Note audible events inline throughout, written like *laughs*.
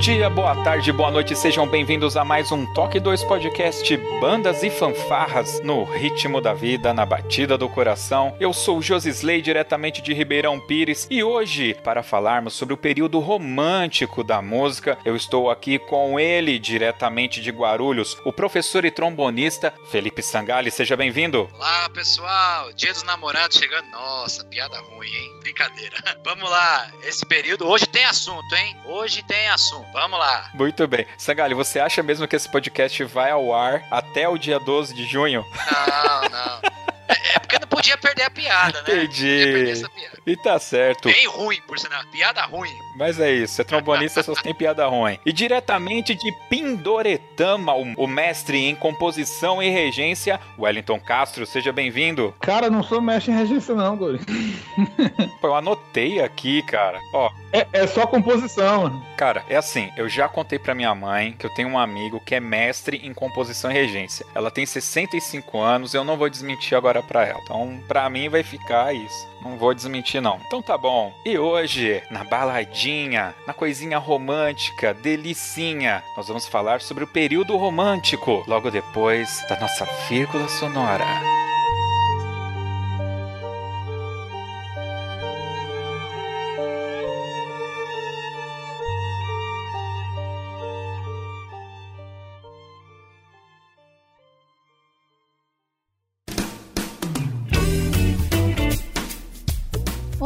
Dia, boa tarde, boa noite, sejam bem-vindos a mais um Toque 2 Podcast Bandas e Fanfarras no ritmo da vida, na batida do coração. Eu sou o Josisley, diretamente de Ribeirão Pires, e hoje, para falarmos sobre o período romântico da música, eu estou aqui com ele, diretamente de Guarulhos, o professor e trombonista Felipe Sangali. Seja bem-vindo. Olá, pessoal, dia dos namorados chegando. Nossa, piada ruim, hein? Brincadeira. *laughs* Vamos lá, esse período, hoje tem assunto, hein? Hoje tem assunto. Vamos lá. Muito bem. Sangali, você acha mesmo que esse podcast vai ao ar até o dia 12 de junho? Não, não. É, é porque não podia perder a piada, né? Entendi. E tá certo. Bem ruim, por sinal. Piada ruim. Mas é isso, é trombonista só tem piada ruim. E diretamente de Pindoretama, o, mestre em composição e regência, Wellington Castro, seja bem-vindo. Cara, não sou mestre em regência não, Gori. Pô, eu anotei aqui, cara. Ó, é, é, só composição. Cara, é assim, eu já contei pra minha mãe que eu tenho um amigo que é mestre em composição e regência. Ela tem 65 anos, eu não vou desmentir agora pra ela. Então, pra mim vai ficar isso. Não vou desmentir, não. Então tá bom. E hoje, na baladinha, na coisinha romântica, delicinha, nós vamos falar sobre o período romântico, logo depois da nossa vírgula sonora.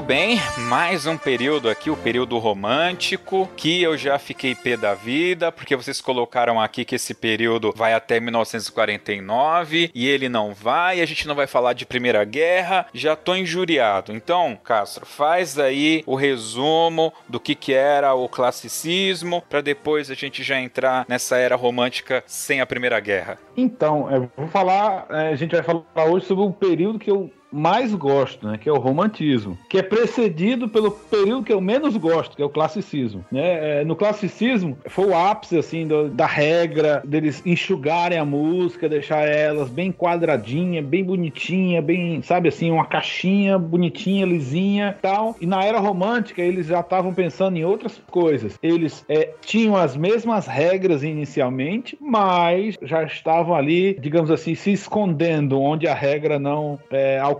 Muito bem, mais um período aqui, o período romântico, que eu já fiquei pé da vida, porque vocês colocaram aqui que esse período vai até 1949 e ele não vai, a gente não vai falar de Primeira Guerra, já tô injuriado. Então, Castro, faz aí o resumo do que que era o classicismo, para depois a gente já entrar nessa era romântica sem a Primeira Guerra. Então, eu vou falar, é, a gente vai falar hoje sobre o período que eu mais gosto, né, que é o romantismo, que é precedido pelo período que eu menos gosto, que é o classicismo. Né? É, no classicismo foi o ápice assim do, da regra deles enxugarem a música, deixar elas bem quadradinha, bem bonitinha, bem, sabe assim, uma caixinha bonitinha, lisinha, tal. E na era romântica eles já estavam pensando em outras coisas. Eles é, tinham as mesmas regras inicialmente, mas já estavam ali, digamos assim, se escondendo onde a regra não é, alcançava,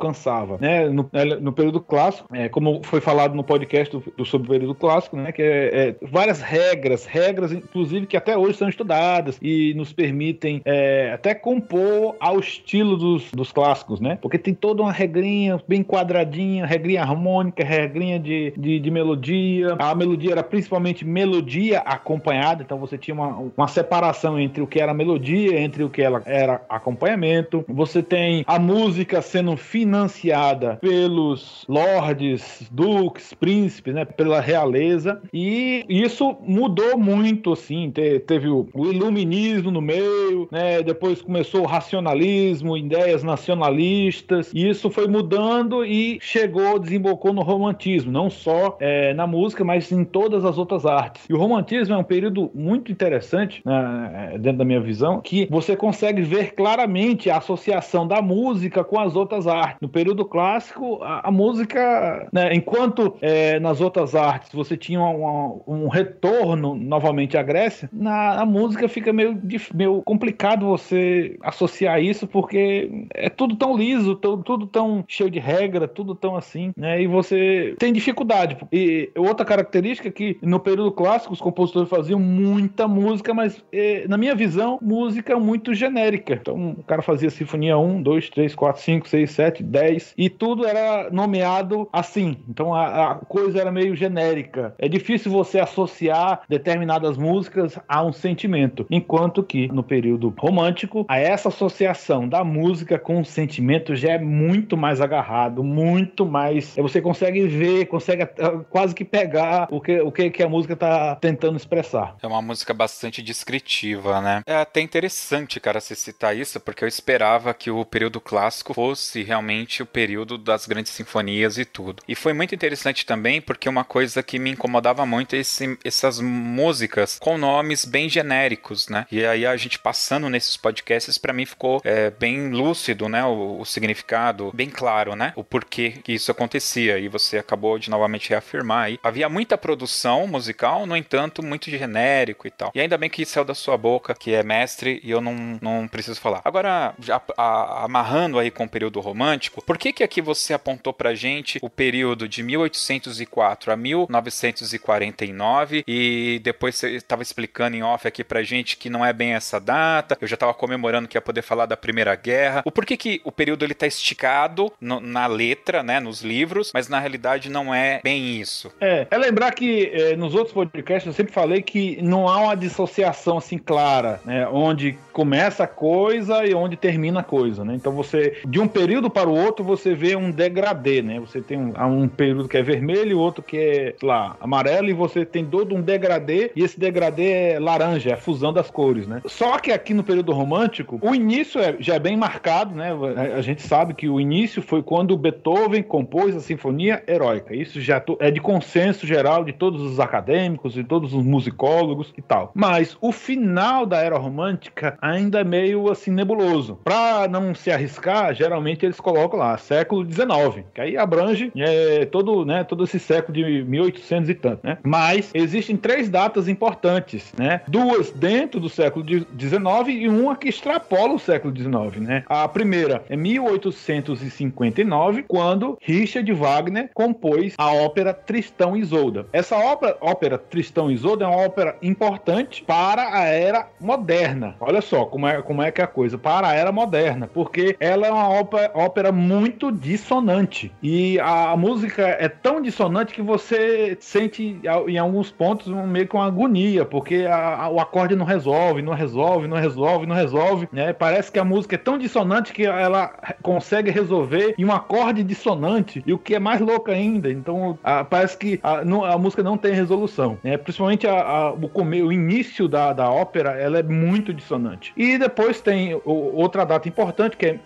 né? No, é, no período clássico, é, como foi falado no podcast do, do sobre o período clássico, né? Que é, é, várias regras, regras, inclusive que até hoje são estudadas e nos permitem é, até compor ao estilo dos, dos clássicos, né? Porque tem toda uma regrinha bem quadradinha, regrinha harmônica, regrinha de, de, de melodia. A melodia era principalmente melodia acompanhada, então você tinha uma, uma separação entre o que era melodia, entre o que ela era acompanhamento. Você tem a música sendo financiada pelos lords, duques, príncipes, né? Pela realeza. E isso mudou muito, assim. Te, teve o, o iluminismo no meio, né? Depois começou o racionalismo, ideias nacionalistas. E isso foi mudando e chegou, desembocou no romantismo, não só é, na música, mas em todas as outras artes. E o romantismo é um período muito interessante, né, dentro da minha visão, que você consegue ver claramente a associação da música com as outras artes. No período clássico, a, a música, né, enquanto é, nas outras artes você tinha uma, um retorno novamente à Grécia, na música fica meio, meio complicado você associar isso, porque é tudo tão liso, tudo, tudo tão cheio de regra, tudo tão assim, né? E você tem dificuldade. E outra característica é que no período clássico os compositores faziam muita música, mas eh, na minha visão, música muito genérica. Então o cara fazia sinfonia 1, 2, 3, 4, 5, 6, 7, 10 e tudo era nomeado assim. Então a, a coisa era meio genérica. É difícil você associar determinadas músicas a um sentimento, enquanto que no período romântico, a essa associação da música com o sentimento já é muito mais agarrado, muito mais. Você consegue ver, consegue quase que pegar o que, o que, que a música tá tentando expressar. É uma música bastante descritiva, né? É até interessante, cara, você citar isso, porque eu esperava que o período clássico fosse realmente o período das grandes sinfonias e tudo. E foi muito interessante também, porque uma coisa que me incomodava muito é esse, essas músicas com nomes bem genéricos, né? E aí a gente passando nesses podcasts, para mim ficou é, bem lúcido, né? O, o significado, bem claro, né? O porquê que isso acontecia. E você acabou de novamente reafirmar aí. Havia muita produção musical, no entanto, muito genérico e tal. E ainda bem que saiu da sua boca, que é mestre, e eu não, não preciso falar. Agora, já a, amarrando aí com o período romântico, por que que aqui você apontou pra gente o período de 1804 a 1949 e depois você estava explicando em off aqui pra gente que não é bem essa data, eu já estava comemorando que ia poder falar da Primeira Guerra. O porquê que o período ele tá esticado no, na letra, né, nos livros, mas na realidade não é bem isso. É, é lembrar que é, nos outros podcasts eu sempre falei que não há uma dissociação assim clara, né, onde começa a coisa e onde termina a coisa, né? Então você, de um período para o outro, você vê um degradê, né? Você tem um, um período que é vermelho, outro que é, lá, amarelo, e você tem todo um degradê, e esse degradê é laranja, é a fusão das cores, né? Só que aqui no período romântico, o início é, já é bem marcado, né? A gente sabe que o início foi quando Beethoven compôs a Sinfonia Heróica. Isso já é de consenso geral de todos os acadêmicos e todos os musicólogos e tal. Mas o final da era romântica ainda é meio assim nebuloso. Para não se arriscar, geralmente eles colocam lá século XIX, que aí abrange é, todo, né, todo esse século de 1800 e tanto, né? Mas existem três datas importantes, né? Duas dentro do século XIX e uma que extrapola o século XIX, né? A primeira é 1859, quando Richard Wagner compôs a ópera Tristão e Isolda. Essa ópera, ópera Tristão e Isolda é uma ópera importante para a era moderna. Olha só como é, como é que é a coisa, para a era moderna, porque ela é uma ópera, ópera muito dissonante. E a, música é tão dissonante que você sente em alguns pontos meio que uma agonia, porque a, a, o acorde não resolve, não resolve, não resolve, não resolve, né? Parece que a música é tão dissonante que ela consegue resolver em um acorde dissonante, e o que é mais louco ainda. Então, a, parece que a, não, a, música não tem resolução, né? Principalmente a, o, o início da, da ópera, ela é muito dissonante. E depois tem o, outra data importante, que é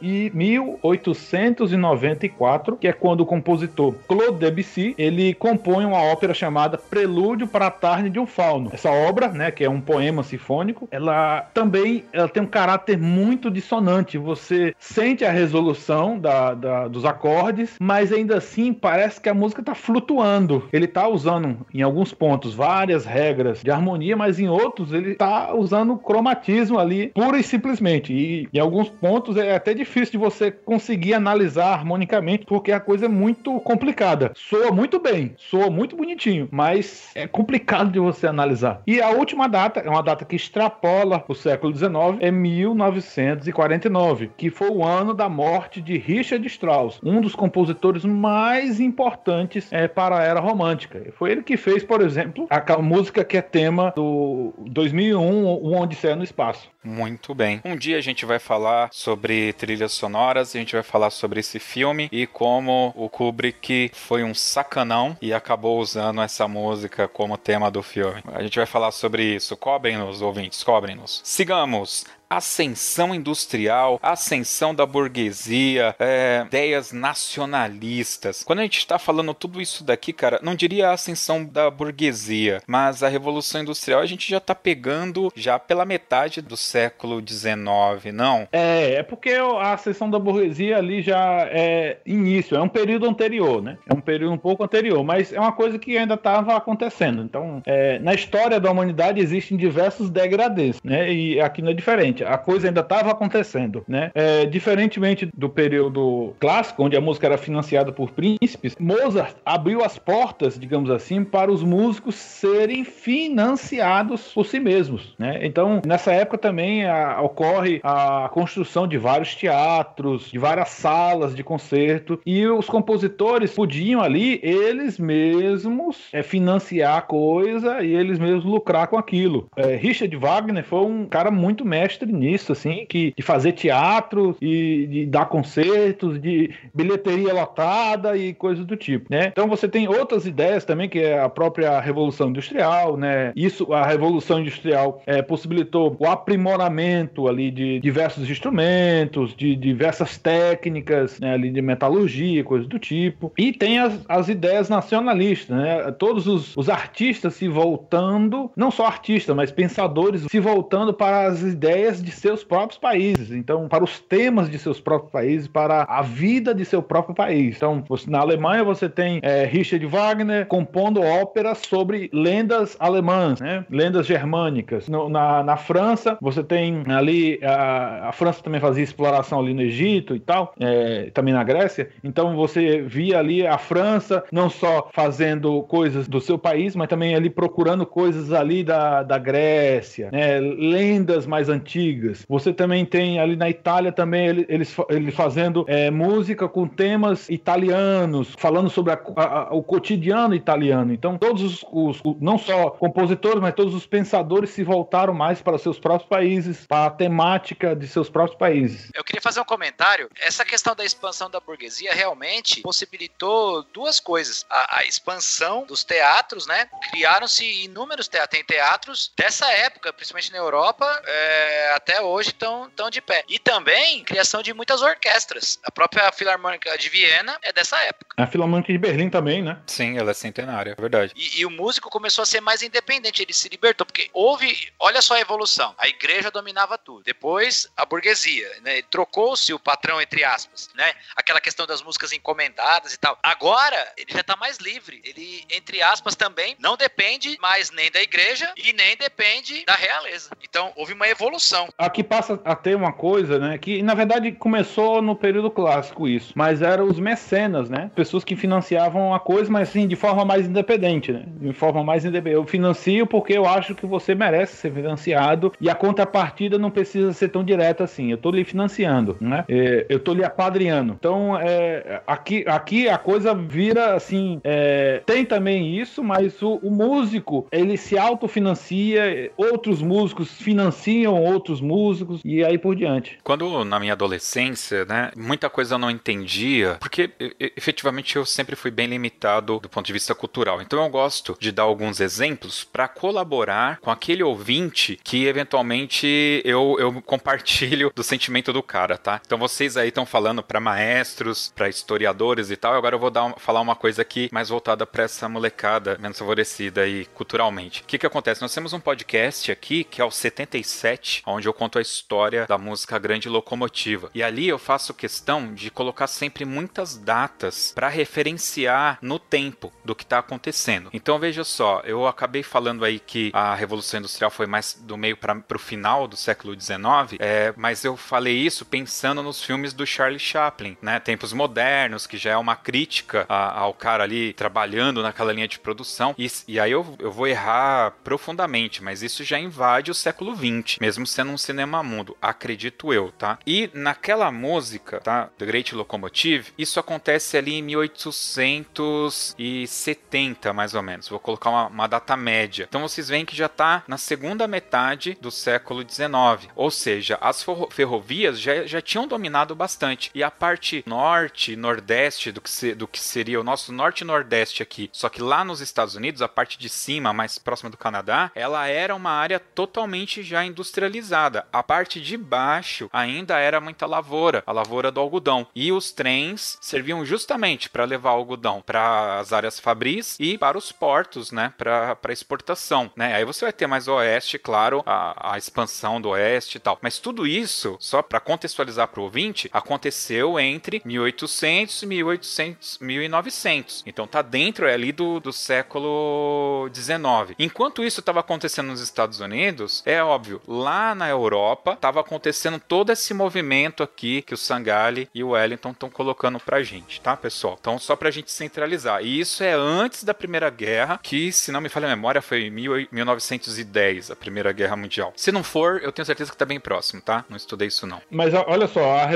1894, que é quando o compositor Claude Debussy, ele compõe uma ópera chamada Prelúdio para a Tarde de um Fauno. Essa obra, né, que é um poema sinfônico, ela também ela tem um caráter muito dissonante. Você sente a resolução da, da dos acordes, mas ainda assim parece que a música está flutuando. Ele está usando, em alguns pontos, várias regras de harmonia, mas em outros ele está usando cromatismo ali, pura e simplesmente. E em alguns pontos é até difícil de você conseguir analisar harmonicamente, porque a coisa é muito complicada. Soa muito bem, soa muito bonitinho, mas é complicado de você analisar. E a última data é uma data que extrapola o século XIX, é 1949, que foi o ano da morte de Richard Strauss, um dos compositores mais importantes é, para a era romântica. Foi ele que fez, por exemplo, a música que é tema do 2001, O Odisseia no Espaço. Muito bem. Um dia a gente vai falar sobre trilhas sonoras, a gente vai falar sobre esse filme e como o Kubrick foi um sacanão e acabou usando essa música como tema do filme. A gente vai falar sobre isso. Cobrem-nos, ouvintes, cobrem-nos. Sigamos ascensão industrial, ascensão da burguesia, é, ideias nacionalistas. Quando a gente está falando tudo isso daqui, cara, não diria a ascensão da burguesia, mas a revolução industrial a gente já está pegando já pela metade do século XIX, não? É, é porque a ascensão da burguesia ali já é início, é um período anterior, né? É um período um pouco anterior, mas é uma coisa que ainda estava acontecendo. Então, é, na história da humanidade existem diversos degradês, né? E aqui não é diferente a coisa ainda estava acontecendo, né? É, diferentemente do período clássico, onde a música era financiada por príncipes, Mozart abriu as portas, digamos assim, para os músicos serem financiados por si mesmos, né? Então, nessa época também a, ocorre a construção de vários teatros, de várias salas de concerto, e os compositores podiam ali, eles mesmos, é, financiar a coisa e eles mesmos lucrar com aquilo. É, Richard Wagner foi um cara muito mestre nisso, assim, que, de fazer teatro e de dar concertos, de bilheteria lotada e coisas do tipo, né? Então você tem outras ideias também, que é a própria Revolução Industrial, né? Isso, a Revolução Industrial é, possibilitou o aprimoramento ali de diversos instrumentos, de diversas técnicas, né, ali de metalurgia, coisas do tipo. E tem as, as ideias nacionalistas, né? Todos os, os artistas se voltando, não só artistas, mas pensadores se voltando para as ideias de seus próprios países, então para os temas de seus próprios países, para a vida de seu próprio país. Então, na Alemanha você tem é, Richard Wagner compondo óperas sobre lendas alemãs, né? lendas germânicas. No, na, na França você tem ali a, a, França também fazia exploração ali no Egito e tal, é, também na Grécia. Então você via ali a França não só fazendo coisas do seu país, mas também ali procurando coisas ali da, da Grécia, né? lendas mais antigas Você também tem ali na Itália também eles, eles fazendo é, música com temas italianos, falando sobre a, a, o cotidiano italiano. Então todos os, os, não só compositores, mas todos os pensadores se voltaram mais para seus próprios países, para a temática de seus próprios países. Eu queria fazer um comentário. Essa questão da expansão da burguesia realmente possibilitou duas coisas: a, a expansão dos teatros, né? Criaram-se inúmeros teatros, tem teatros dessa época, principalmente na Europa, é, até hoje estão tão de pé. E também criação de muitas orquestras. A própria Filarmônica de Viena é dessa época. A Filarmônica de Berlim também, né? Sim, ela é centenária, é verdade. E, e, o músico começou a ser mais independente, ele se libertou, porque houve, olha só a evolução. A igreja dominava tudo. Depois, a burguesia, né? Trocou-se o patrão, entre aspas, né? Aquela questão das músicas encomendadas e tal. Agora, ele já tá mais livre. Ele, entre aspas, também não depende mais nem da igreja e nem depende da realeza. Então, houve uma evolução aqui passa a ter uma coisa, né? Que na verdade começou no período clássico isso, mas eram os mecenas, né? Pessoas que financiavam a coisa, mas assim, de forma mais independente, né? De forma mais independente. Eu financio porque eu acho que você merece ser financiado e a contrapartida não precisa ser tão direta assim. Eu tô lhe financiando, né? É, eu tô lhe apadrinhando. Então, é, aqui, aqui a coisa vira assim. É, tem também isso, mas o, o músico ele se autofinancia, outros músicos financiam outros músicos e aí por diante. Quando na minha adolescência, né, muita coisa eu não entendia, porque efetivamente eu sempre fui bem limitado do ponto de vista cultural. Então eu gosto de dar alguns exemplos para colaborar com aquele ouvinte que eventualmente eu, eu compartilho do sentimento do cara, tá? Então vocês aí estão falando para maestros, para historiadores e tal. Agora eu vou dar, falar uma coisa aqui mais voltada para essa molecada menos favorecida aí culturalmente. O que que acontece? Nós temos um podcast aqui que é o 77, onde onde eu conto a história da música Grande Locomotiva. E ali eu faço questão de colocar sempre muitas datas para referenciar no tempo do que está acontecendo. Então veja só, eu acabei falando aí que a Revolução Industrial foi mais do meio para o final do século XIX, é, mas eu falei isso pensando nos filmes do Charlie Chaplin, né? Tempos modernos, que já é uma crítica a, ao cara ali trabalhando naquela linha de produção. E, e aí eu, eu vou errar profundamente, mas isso já invade o século XX, mesmo sendo um cinema mundo, acredito eu, tá? E naquela música, tá? The Great Locomotive, isso acontece ali em 1870, mais ou menos. Vou colocar uma, uma data média. Então vocês veem que já tá na segunda metade do século XIX. Ou seja, as ferrovias já, já tinham dominado bastante. E a parte norte, nordeste do que, se, do que seria o nosso norte e nordeste aqui, só que lá nos Estados Unidos, a parte de cima, mais próxima do Canadá, ela era uma área totalmente já industrializada. A parte de baixo ainda era muita lavoura, a lavoura do algodão. E os trens serviam justamente para levar algodão para as áreas fabris e para os portos, né, para exportação, né? Aí você vai ter mais oeste, claro, a, a expansão do oeste e tal. Mas tudo isso, só para contextualizar para o ouvinte, aconteceu entre 1800 e 1800, 1900. Então tá dentro ali do, do século 19. Enquanto isso estava acontecendo nos Estados Unidos, é óbvio, lá na Europa estava acontecendo todo esse movimento aqui que o Sangali e o Wellington estão colocando pra gente, tá, pessoal? Então, só pra gente centralizar. E isso é antes da Primeira Guerra, que, se não me falha a memória, foi 1910, a Primeira Guerra Mundial. Se não for, eu tenho certeza que tá bem próximo, tá? Não estudei isso, não. Mas olha só, a,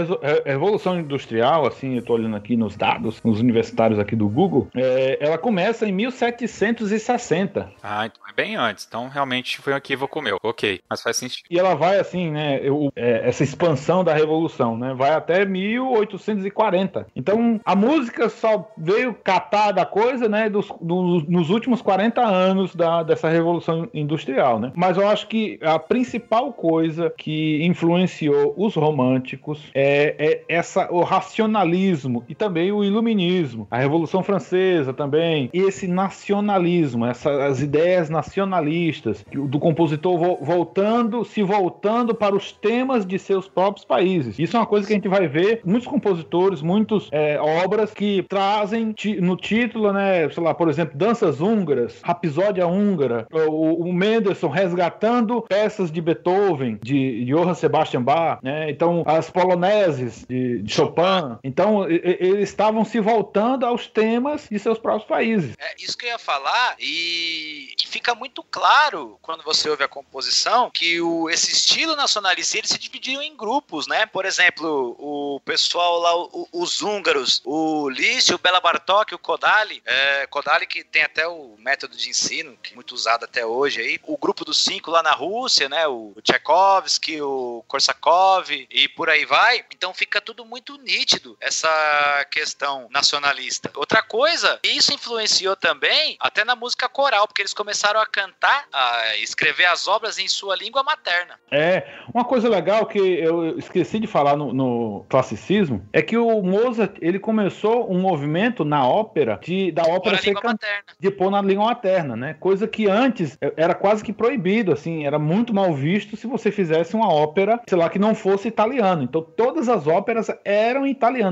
Revolução Industrial, assim, eu tô olhando aqui nos dados, nos universitários aqui do Google, é, ela começa em 1760. Ah, então é bem antes. Então, realmente foi um equívoco meu. Ok, mas faz sentido. E ela vai, assim, né, eu, é, essa expansão da Revolução, né, vai até 1840. Então, a música só veio catar da coisa, né, dos, dos, nos últimos 40 anos da, dessa Revolução Industrial, né. Mas eu acho que a principal coisa que influenciou os românticos é, é essa, o racionalismo e também o iluminismo. A Revolução Francesa também. E esse nacionalismo, essas ideias nacionalistas do compositor voltando, se voltando para os temas de seus próprios países. Isso é uma coisa que a gente vai ver muitos compositores, muitas é, obras que trazem no título, né, sei lá, por exemplo, danças húngaras, rapsódia húngara, o, o Mendelssohn resgatando peças de Beethoven, de Johann Sebastian Bach, né? Então, as poloneses de, de Chopin. Então, eles estavam se voltando aos temas de seus próprios países. É isso que eu ia falar, e, e fica muito claro quando você ouve a composição que o, esse estilo nacionalista eles se dividiam em grupos, né? Por exemplo, o pessoal lá, o, os húngaros, o Liszt, o Bela Bartok, o Kodali, é, Kodali que tem até o método de ensino, que é muito usado até hoje aí, o grupo dos cinco lá na Rússia, né? O, o Tchaikovsky, o Korsakov e por aí vai. Então fica tudo muito nítido essa questão nacionalista. Outra coisa, isso influenciou também até na música coral, porque eles começaram a cantar, a escrever as obras em sua língua materna. É, uma coisa legal que eu esqueci de falar no, no classicismo é que o Mozart ele começou um movimento na ópera de da ópera ser can... de pôr na língua materna, né? Coisa que antes era quase que proibido, assim, era muito mal visto se você fizesse uma ópera, sei lá, que não fosse italiano. Então todas as óperas eram.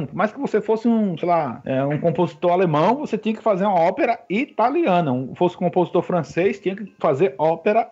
Por mais que você fosse um, sei lá, é, um compositor alemão, você tinha que fazer uma ópera italiana. Um, fosse um compositor francês, tinha que fazer ópera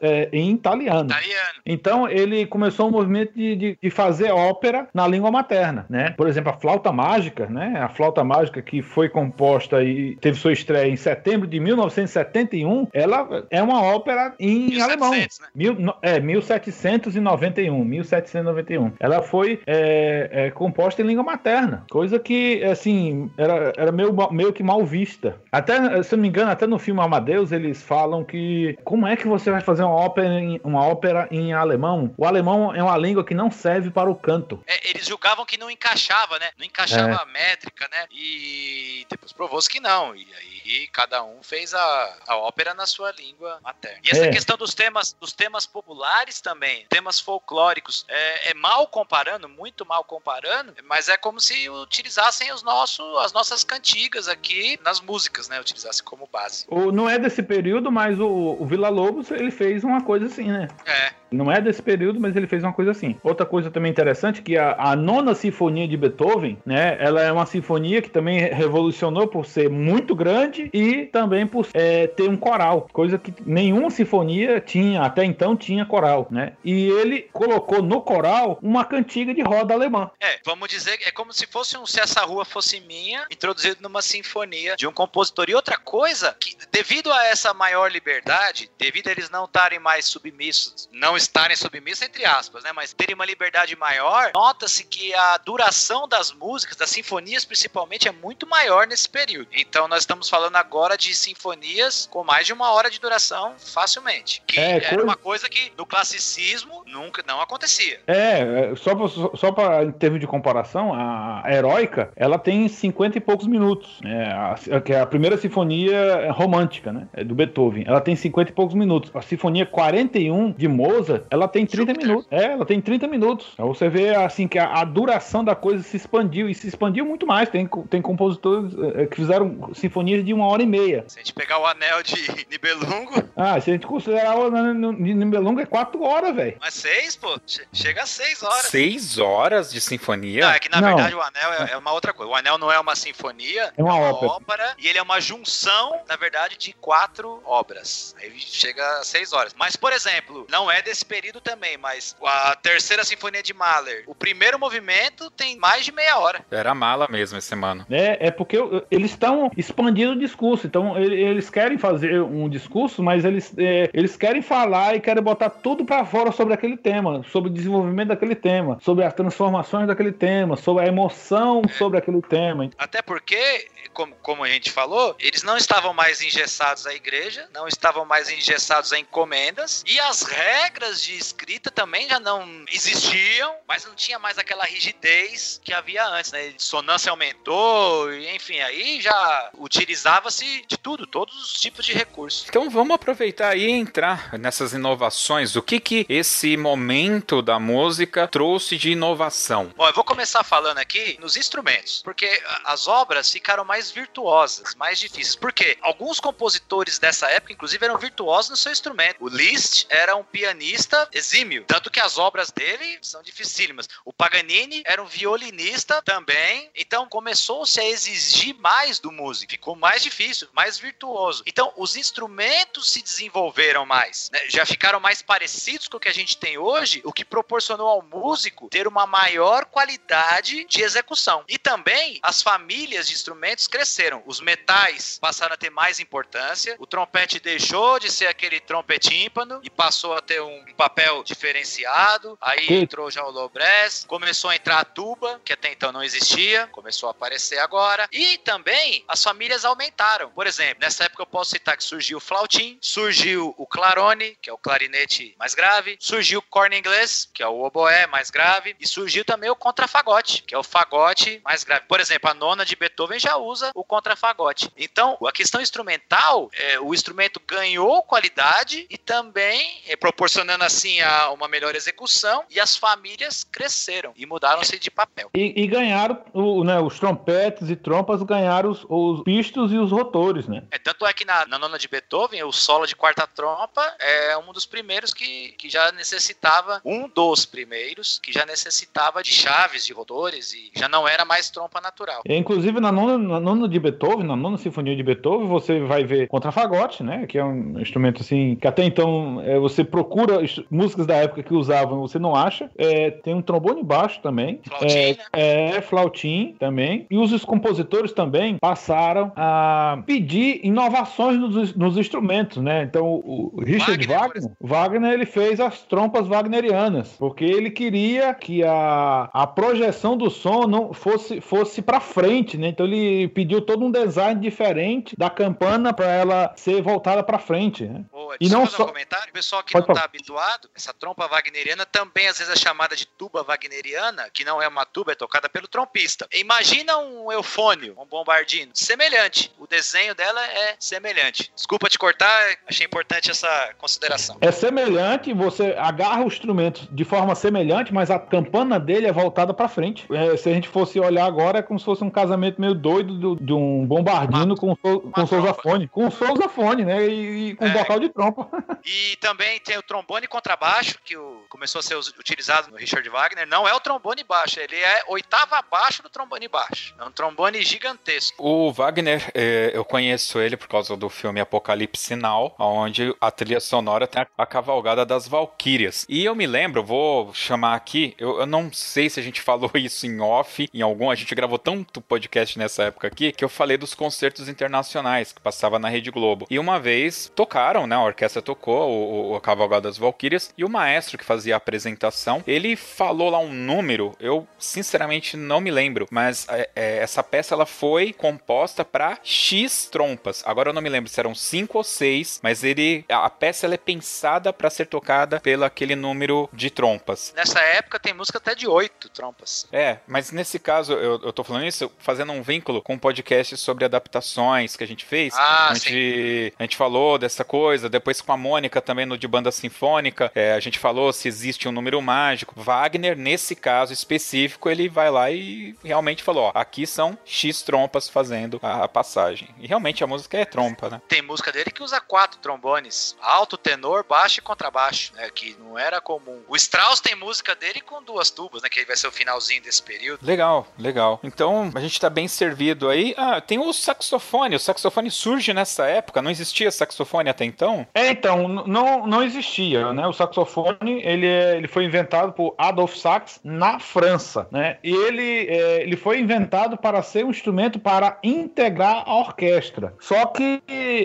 é, em italiano. italiano. Então ele começou um movimento de, de, de, fazer ópera na língua materna, né? Por exemplo, a flauta mágica, né? A flauta mágica que foi composta e teve sua estreia em setembro de 1971, ela é uma ópera em 1700, alemão. Né? Mil, é, 1791, 1791. Ela foi é, é, composta em língua materna, coisa que, assim, era, era meio, meio que mal vista. Até, se eu não me engano, até no filme Amadeus, eles falam que como é que você vai fazer uma ópera em, uma ópera em alemão? O alemão é uma língua que não serve para o canto. É, eles julgavam que não encaixava, né? Não encaixava é. a métrica, né? E depois provou-se que não. E aí cada um fez a, a ópera na sua língua materna. E essa é. questão dos temas, dos temas populares também, temas folclóricos, é, é mal comparando, muito mal comparando, mas é como se utilizassem os nossos, as nossas cantigas aqui nas músicas, né? Utilizassem como base. O, não é desse período período, mas o, o Vila Lobos ele fez uma coisa assim, né? É. Não é desse período, mas ele fez uma coisa assim. Outra coisa também interessante que a, a nona sinfonia de Beethoven, né? Ela é uma sinfonia que também revolucionou por ser muito grande e também por é, ter um coral, coisa que nenhuma sinfonia tinha até então tinha coral, né? E ele colocou no coral uma cantiga de roda alemã. É, vamos dizer, é como se fosse um Se Essa Rua Fosse Minha, introduzido numa sinfonia de um compositor. E outra coisa, que devido a essa maior liberdade, devido a eles não estarem mais submissos, não estarem submissos entre aspas, né, mas terem uma liberdade maior, nota-se que a duração das músicas, das sinfonias principalmente, é muito maior nesse período. Então nós estamos falando agora de sinfonias com mais de uma hora de duração facilmente, que É, era coisa- uma coisa que no classicismo nunca não acontecia. É, é, só pra, só pra, em termos de comparação, a Heróica, ela tem 50 e poucos minutos, né? A, que é a primeira sinfonia romântica, né? é Do Beethoven. Ela tem 50 e poucos minutos. A sinfonia 41 de Mozart, ela tem 30 Júpiter. minutos. É, ela tem 30 minutos. Então você vê, assim, que a, a duração da coisa se expandiu, e se expandiu muito mais. Tem, tem compositores eh, que fizeram sinfonias de uma hora e meia. Se a gente pegar o anel de *laughs* Nibelungo, Ah, se a gente considerar o Nibelungo é 4 horas, velho. mas seis, pô, che- chega a seis horas. Seis horas de sinfonia? Não, é que na Não. verdade o anel é, é uma outra coisa. O anel não é uma sinfonia, É uma ópera. e ele é uma junção, na verdade, de quatro obras. Aí chega a seis horas. Mas, por exemplo, não é desse período também, mas a terceira sinfonia de Mahler, o primeiro movimento tem mais de meia hora. Era mala mesmo esse mano. É, é porque eles estão expandindo o discurso. Então, ele- eles querem fazer um discurso, mas eles, é, eles querem falar e querem botar tudo pra fora sobre aquele tema, sobre o desenvolvimento daquele tema, sobre as transformações daquele tema, sobre a emoção sobre aquele tema. Até porque, como, como a gente falou, eles não estavam mais engessados à igreja, não estavam mais engessados a encomendas, e as regras de escrita também já não existiam, mas não tinha mais aquela rigidez que havia antes, né? Dissonância aumentou, e enfim, aí já utilizava-se de tudo, todos os tipos de recursos. Então vamos aproveitar e entrar nessas inovações. O que que esse momento da música trouxe de inovação? Bom, eu vou começar falando aqui nos instrumentos, porque as obras ficaram mais virtuosas, mais difíceis. Porque alguns compositores dessa época, inclusive, eram virtuosos no seu instrumento. O Liszt era um pianista exímio, tanto que as obras dele são dificílimas. O Paganini era um violinista também, então começou-se a exigir mais do músico, ficou mais difícil, mais virtuoso. Então, os instrumentos se desenvolveram mais, né? já ficaram mais parecidos com o que a gente tem hoje, o que proporcionou ao músico ter uma maior qualidade de execução. E também as famílias de instrumentos cresceram. Os metais passaram a ter mais importância. O trompete deixou de ser aquele trompetímpano e passou a ter um papel diferenciado. Aí Que- entrou já o low-brass, começou a entrar a tuba, que até então não existia, começou a aparecer agora. E também as famílias aumentaram. Por exemplo, nessa época eu posso citar que surgiu o flautim, surgiu o clarone, que é o clarinete mais grave, surgiu o corno inglês, que é o oboé mais grave, e surgiu também o contrafagote, que é o fagote mais grave. Por exemplo, a nona de Beethoven já usa o contrafagote. Então, a questão instrumental, é, o instrumento ganhou qualidade e também é, proporcionando assim a uma melhor execução e as famílias cresceram e mudaram-se de papel. E, e ganharam, o, né, os trompetes e trompas ganharam os, os pistos e os rotores, né? É, tanto é que na, na nona de Beethoven, o solo de quarta trompa é um dos primeiros que, que já necessitava, um dos primeiros, que já necessitava de chaves, de rotores, e já não era mais trompa natural. E, inclusive, na nona, na nona de Beethoven, na nona sinfonia de Beethoven, você vai ver contrafagote, né? Que é um instrumento assim, que até então é, você procura músicas da época que usavam, você não acha. É, tem um trombone baixo também. Flautim, é, né? é, flautim também. E os compositores também passaram a pedir inovações nos, nos instrumentos, né? Então, o o Richard Wagner, Wagner, ele fez as trompas wagnerianas, porque ele queria que a, a projeção do som não fosse, fosse para frente, né? Então ele pediu todo um design diferente da campana para ela ser voltada para frente, né? Boa, E não só- um comentário. O pessoal que Pode não está habituado, essa trompa wagneriana também às vezes é chamada de tuba wagneriana, que não é uma tuba, é tocada pelo trompista. Imagina um eufônio, um bombardino, semelhante. O desenho dela é semelhante. Desculpa te cortar, achei importante essa consideração. É semelhante, você agarra o instrumento de forma semelhante, mas a campana dele é voltada para frente. É, se a gente fosse olhar agora, é como se fosse um casamento meio doido do- de um bombardino com, o sou- com uma sousafone. Com sousafone. Saxofone, né? E, e com É. vocal de trompa. E também tem o trombone contrabaixo, que o- começou a ser utilizado no Richard Wagner. Não é o trombone baixo, ele é oitava abaixo do trombone baixo. É um trombone gigantesco. O Wagner, eh, eu conheço ele por causa do filme Apocalipse Sinal, onde a trilha sonora tem a, a cavalgada das Valquírias. E eu me lembro, vou chamar aqui, eu, eu não sei se a gente falou *laughs* isso em off, em algum, a gente gravou tanto podcast nessa época aqui, que eu falei dos concertos internacionais que passava na Rede Globo. E uma vez tocaram, né, a orquestra tocou o, o- a cavalgada das Valquírias, e o maestro que fazia a apresentação, ele falou lá um número, eu sinceramente não me lembro, mas é, é, essa peça ela foi composta para X trompas. Agora eu não me lembro se eram cinco ou seis, mas ele a peça ela é pensada para ser tocada pelo aquele número de trompas. Nessa época tem música até de oito trompas. É, mas nesse caso eu, eu tô falando isso fazendo um vínculo com um podcast sobre adaptações que a gente fez. Ah, a, gente, a gente falou dessa coisa, depois com a Mônica também no de banda sinfônica, é, a gente falou se existe um número mágico. Wagner, nesse caso específico, ele vai lá e realmente falou: ó, aqui são X trompas fazendo a, passagem. E realmente a música é trompa, né? Tem música dele que usa quatro trombones: alto, tenor, baixo e contrabaixo, né? Que não era comum. O Strauss tem música dele com duas tubas, né? Que vai ser o finalzinho desse período. Legal, legal. Então a gente tá bem servido aí. Ah, tem o saxofone. O saxofone surge nessa época. Não existia saxofone até então? É, então, não, não existia, né? O saxofone, ele, é- ele foi inventado por Adolf Sax na França, né? E ele, é, ele foi inventado para ser um instrumento para integrar a orquestra. Só que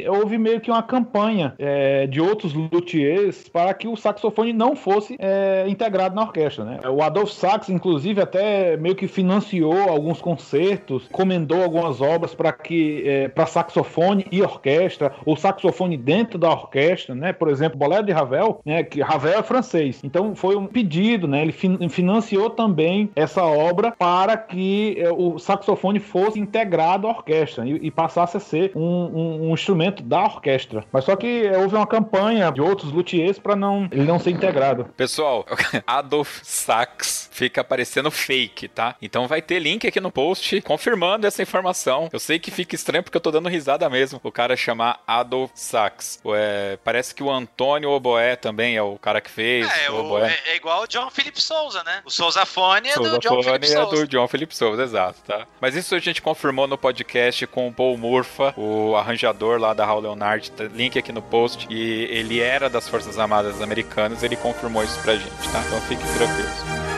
houve meio que uma campanha é, de outros luthiers para que o saxofone não fosse é, integrado na orquestra, né? O Adolf Sax, inclusive, até meio que financiou alguns concertos, comendou algumas obras para que é, para saxofone e orquestra, ou saxofone dentro da orquestra, né? Por exemplo, Bolero de Ravel, né? Que Ravel é francês, então foi um pedido, né? Ele fin- financiou também essa obra para que é, o saxofone fosse integrado à orquestra e, e passasse a ser um, um- um instrumento da orquestra. Mas só que é, houve uma campanha de outros luthiers para não ele não ser integrado. Pessoal, *laughs* Adolf Sachs fica aparecendo fake, tá? Então vai ter link aqui no post confirmando essa informação. Eu sei que fica estranho porque eu tô dando risada mesmo. O cara chamar Adolf Sachs. É, parece que o Antônio Oboé também é o cara que fez. É, o o- Oboé. é, é igual o John Philip Souza, né? O Sousafone é do Sousafone John Philip é Souza. do John Philip Souza, exato, tá? Mas isso a gente confirmou no podcast com o Paul Murfa, o arranjador lá da Raul Leonard, tá? link aqui no post, e ele era das Forças Armadas Americanas, ele confirmou isso pra gente, tá? Então fiquem tranquilos.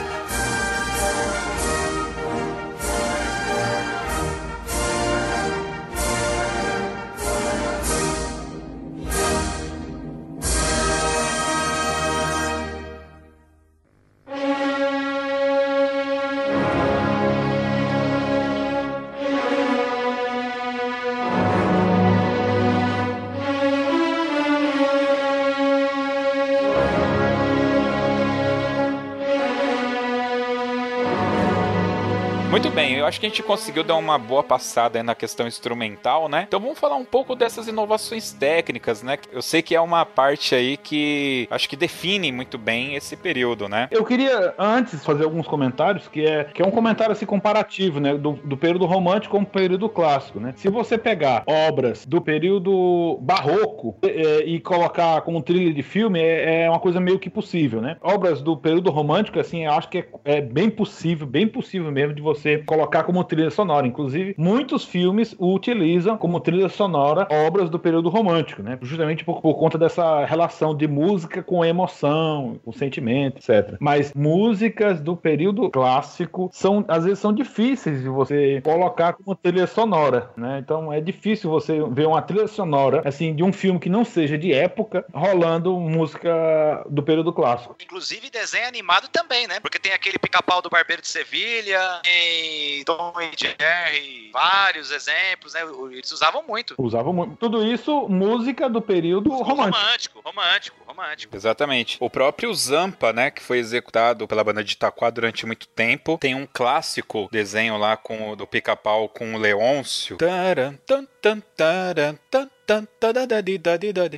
Bem, eu acho que a gente conseguiu dar uma boa passada na questão instrumental, né? Então vamos falar um pouco dessas inovações técnicas, né? Eu sei que é uma parte aí que acho que define muito bem esse período, né? Eu queria antes fazer alguns comentários, que é, que é um comentário assim comparativo, né, do, do período romântico com o período clássico, né? Se você pegar obras do período barroco é, e colocar como trilha de filme, é, é uma coisa meio que possível, né? Obras do período romântico, assim, eu acho que é, é bem possível, bem possível mesmo de você colocar como trilha sonora. Inclusive, muitos filmes utilizam como trilha sonora obras do período romântico, né? Justamente por, por conta dessa relação de música com emoção, com sentimento, etc. Mas músicas do período clássico são, às vezes, são difíceis de você colocar como trilha sonora, né? Então é difícil você ver uma trilha sonora, assim, de um filme que não seja de época, rolando música do período clássico. Inclusive desenho animado também, né? Porque tem aquele pica-pau do Barbeiro de Sevilha, tem Tom e Jerry, vários exemplos, né? Eles usavam muito. Usavam muito. Tudo isso, música do período romântico. Romântico, romântico, romântico. Exatamente. O próprio Zampa, né, que foi executado pela banda de Itaquá durante muito tempo, tem um clássico desenho lá com o do Pica-Pau com o Leôncio. Taran, tan,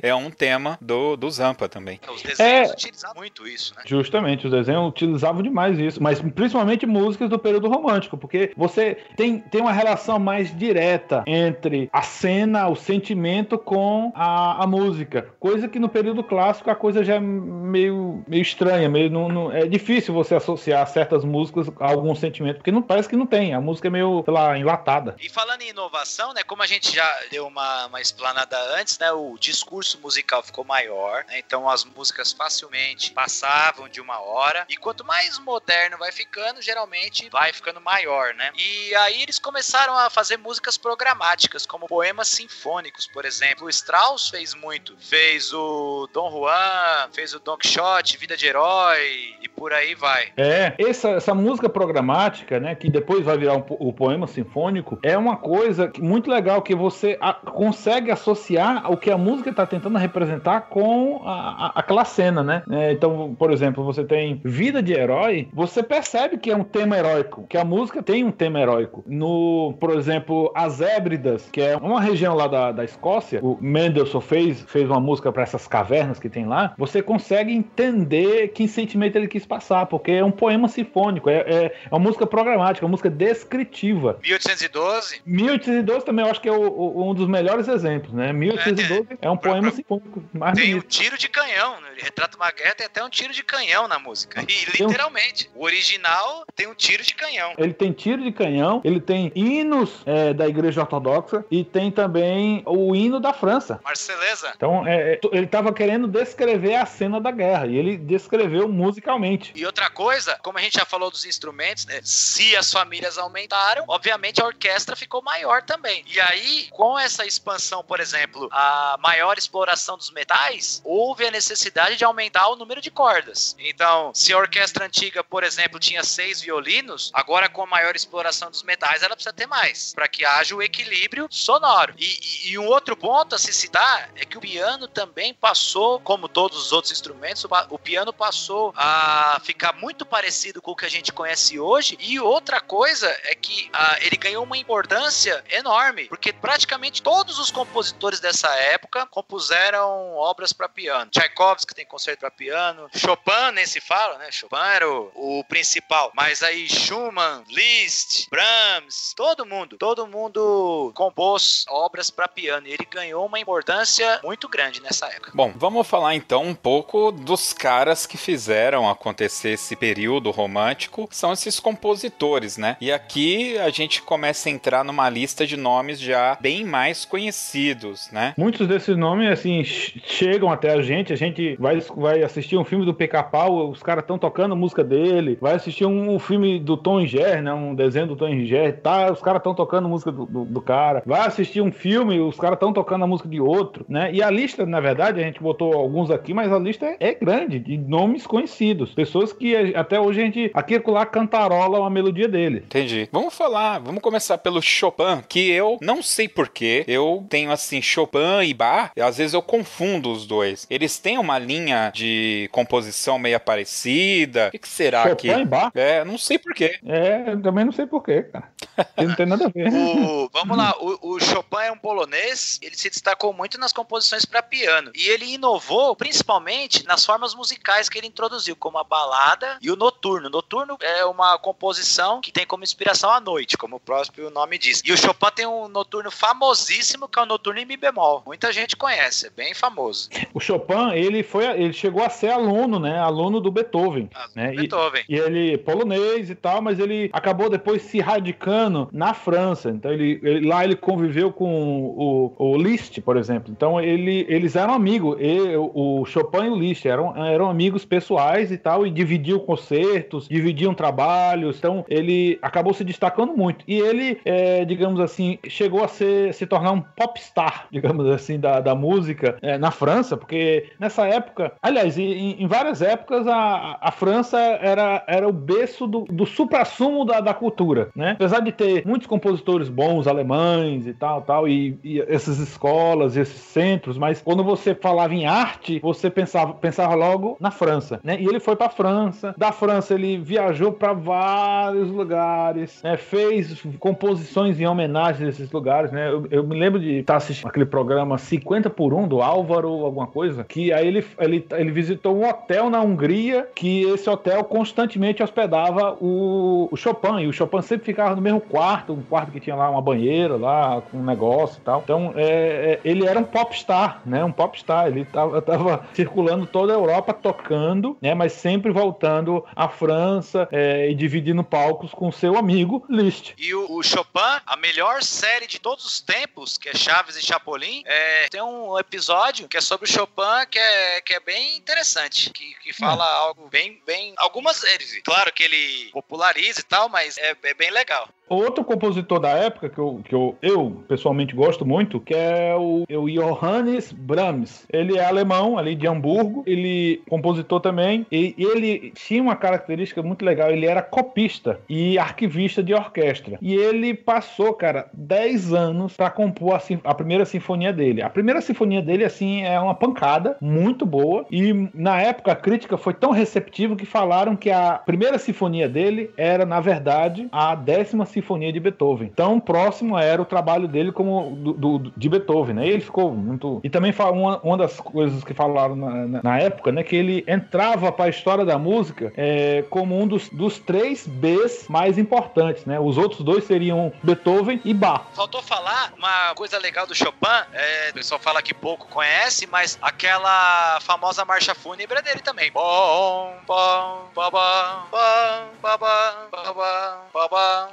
É um tema do, do Zampa também. Os desenhos é... utilizavam muito isso, né? Justamente, os desenhos utilizavam demais isso, mas principalmente músicas do período romântico, porque você tem, tem uma relação mais direta entre a cena, o sentimento com a, a música, coisa que no período clássico a coisa já é meio, meio estranha, meio não, não, é difícil você associar certas músicas a algum sentimento, porque não parece que não tem, a música é meio, sei lá, enlatada. E falando em inovação, né, como a gente já deu uma, uma explanada antes, né, o discurso musical ficou maior, né, então as músicas facilmente passavam de uma hora, e quanto mais moderno vai ficando, geralmente vai ficando maior, né? E aí eles começaram a fazer músicas programáticas, como poemas sinfônicos, por exemplo. O Strauss fez muito, fez o Dom Juan, fez o Don Quixote, Vida de Herói, e por aí vai. É, essa, essa música programática, né, que depois vai virar um, o poema sinfônico, é uma coisa muito legal que você a, consegue associar o que a música está tentando representar com a, a, aquela cena, né? É, então, por exemplo, você tem Vida de Herói, você percebe que é um tema heróico, que a música tem um tema heróico. No, por exemplo, As Hébridas, que é uma região lá da, da Escócia, o Mendelssohn fez, fez uma música para essas cavernas que tem lá, você consegue entender que sentimento ele quis passar, porque é um poema sinfônico, é, é, é uma música programática, uma música descritiva. 1812? 1812 também eu acho que é o, o, um dos melhores exemplos, né? 1812 é, é um poema sinfônico. tem um tiro de canhão, né? ele retrata uma guerra, tem até um tiro de canhão na música. E literalmente, o original tem um tiro de canhão. Ele tem tiro de canhão, ele tem hinos é, da igreja ortodoxa e tem também o hino da França. Marceleza. Então, é, é ele estava querendo descrever a cena da guerra e ele descreveu musicalmente. E outra coisa, como a gente já falou dos instrumentos, né? Se as famílias aumentaram, obviamente a orquestra ficou maior também. E aí, com essa expansão, por exemplo, a maior exploração dos metais, houve a necessidade de aumentar o número de cordas. Então, se a orquestra antiga, por exemplo, tinha seis violinos, agora com a maior exploração dos metais, ela precisa ter mais, para que haja o equilíbrio sonoro. E, e, e, um outro ponto a se citar é que o piano também passou, como todos os outros instrumentos, o, o piano passou a ficar muito parecido com o que a gente conhece hoje. E outra coisa é que a, ele ganhou uma importância enorme, porque praticamente todos os compositores dessa época compuseram obras para piano. Tchaikovsky tem concerto para piano, Chopin nem se fala, né? Chopin era o, o principal, mas aí Schumann, Liszt, Brahms, todo mundo, todo mundo compôs obras para piano e ele ganhou uma importância muito grande nessa época. Bom, vamos falar então um pouco dos caras que fizeram acontecer esse período romântico, são esses compositores, né? E aqui a gente começa a entrar numa lista de nomes já bem mais conhecidos, né? Muitos desses nomes, assim, chegam até a gente, a gente vai, vai assistir um filme do Pica-Pau, os caras estão tocando a música dele, vai assistir um, um filme do Tom Ger, né? Um desenho do Tom Ger, tá? Os caras estão tocando música do, do, do, cara. Vai assistir um filme, os caras estão tocando a música de outro, né? E a lista, na verdade, a gente botou alguns aqui, mas a lista é, é grande, de nomes conhecidos. Pessoas que até hoje a gente, aqui e lá, cantarola uma melodia dele. Entendi. Vamos falar, vamos começar pelo Chopin, que eu não sei porquê, eu tenho assim, Chopin e Bach, às vezes eu confundo os dois. Eles têm uma linha de composição meio parecida. O que, que será Chopin que. e Bach? É, não sei porquê. É, eu também não sei porquê, cara. não tem nada a ver. *laughs* o, vamos lá, o, o, Chopin é um polonês, ele se destacou muito nas composições para piano. E ele inovou principalmente nas formas musicais que ele introduziu, como a balada e o noturno. Noturno é uma composição que tem como inspiração a noite, como o próprio nome diz. E o Chopin tem um noturno famosíssimo que é o noturno em mi bemol. Muita gente conhece, é bem famoso. O Chopin, ele foi, ele chegou a ser aluno, né? Aluno do Beethoven, ah, né? Beethoven. E, e ele polonês e tal, mas ele acabou depois se radicando na França. Então ele, ele lá ele conviveu com o, o Liszt, por exemplo. Então ele, eles eram amigos. Ele, o Chopin e o Liszt eram, eram amigos pessoais e tal, e dividiam concertos, dividiam trabalhos. Então ele acabou se destacando muito. E ele, é, digamos assim, chegou a ser, se tornar um popstar, *laughs* digamos assim, da, da música é, na França, porque nessa época, aliás, em, em várias épocas, a, a França era, era o berço do, do supra-sumo da, da cultura, né? Apesar de ter muitos compositores bons, alemães e tal, tal, e, e essas escolas, esses centros, mas quando você falava em arte, você pensava, pensava logo na França, né? E ele foi para França. Da França ele viajou para vários lugares, né? fez composições em homenagem a esses lugares, né? Eu, eu me lembro de estar tá existe aquele programa 50 por 1 do Álvaro, alguma coisa, que aí ele, ele, ele visitou um hotel na Hungria, que esse hotel constantemente hospedava o, o Chopin, e o Chopin sempre ficava no mesmo quarto, um quarto que tinha lá uma banheira lá, com um negócio e tal. Então, é, é, ele era um popstar, né? Um popstar. Ele tava, tava circulando toda a Europa tocando, né? Mas sempre voltando à França é, e dividindo palcos com seu amigo Liszt. E o, o, Chopin, a melhor série de todos os tempos, que é Chaves e Chapolin, é, tem um episódio que é sobre o Chopin que é, que é bem interessante, que, que fala é. algo bem, bem. Algumas. Claro que ele populariza e tal, mas é, é bem legal. Outro compositor da época que, eu, que eu, eu pessoalmente gosto muito, que é o, é Johannes Brahms. Ele é alemão, ali de Hamburgo. Ele compositor também. E ele tinha uma característica muito legal. Ele era copista e arquivista de orquestra. E ele passou, cara, 10 anos para compor a, a, primeira sinfonia dele. A primeira sinfonia dele, assim, é uma pancada muito boa. E na época a crítica foi tão receptiva que falaram que a primeira sinfonia dele era, na verdade, a décima sinfonia Sinfonia de Beethoven. Tão próximo era o trabalho dele como do, do de Beethoven, né? Ele ficou muito. E também uma, uma das coisas que falaram na, na, na época, né? Que ele entrava para a história da música é, como um dos, dos três Bs mais importantes, né? Os outros dois seriam Beethoven e Bach. Faltou falar uma coisa legal do Chopin, é, o pessoal fala que pouco conhece, mas aquela famosa marcha fúnebre é dele também.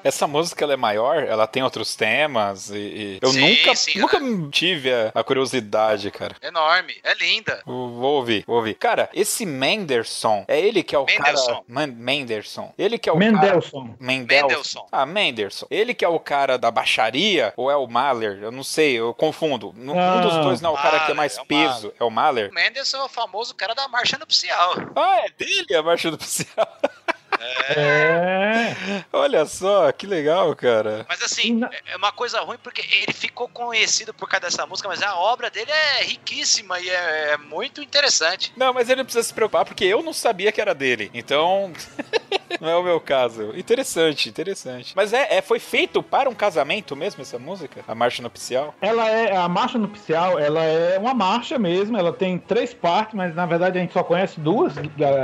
Essa música ela é maior, ela tem outros temas e, e eu sim, nunca, sim, nunca é. tive a, a, curiosidade, cara. Enorme, é linda. Vou ouvir, vou ouvir. Cara, esse Menderson, é ele que é o Mendelson. cara... Man Menderson. Ele que é o Mendelson. cara... Mendelson. Mendelson. Ah, Menderson. Ele que é o cara da baixaria ou é o Mahler? Eu não sei, eu confundo. Um dos dois não, é o cara que é mais é peso. É o Mahler? O Mendelson é o famoso cara da marcha nupcial. Ah, é dele a marcha nupcial. *laughs* É. Olha só, que legal, cara. Mas assim, é uma coisa ruim porque ele ficou conhecido por causa dessa música, mas a obra dele é riquíssima e é, é muito interessante. Não, mas ele não precisa se preocupar porque eu não sabia que era dele. Então, *laughs* não é o meu caso. Interessante, interessante. Mas é, é, foi feito para um casamento mesmo essa música? A marcha nupcial? Ela é a marcha nupcial, ela é uma marcha mesmo, ela tem três partes, mas na verdade a gente só conhece duas,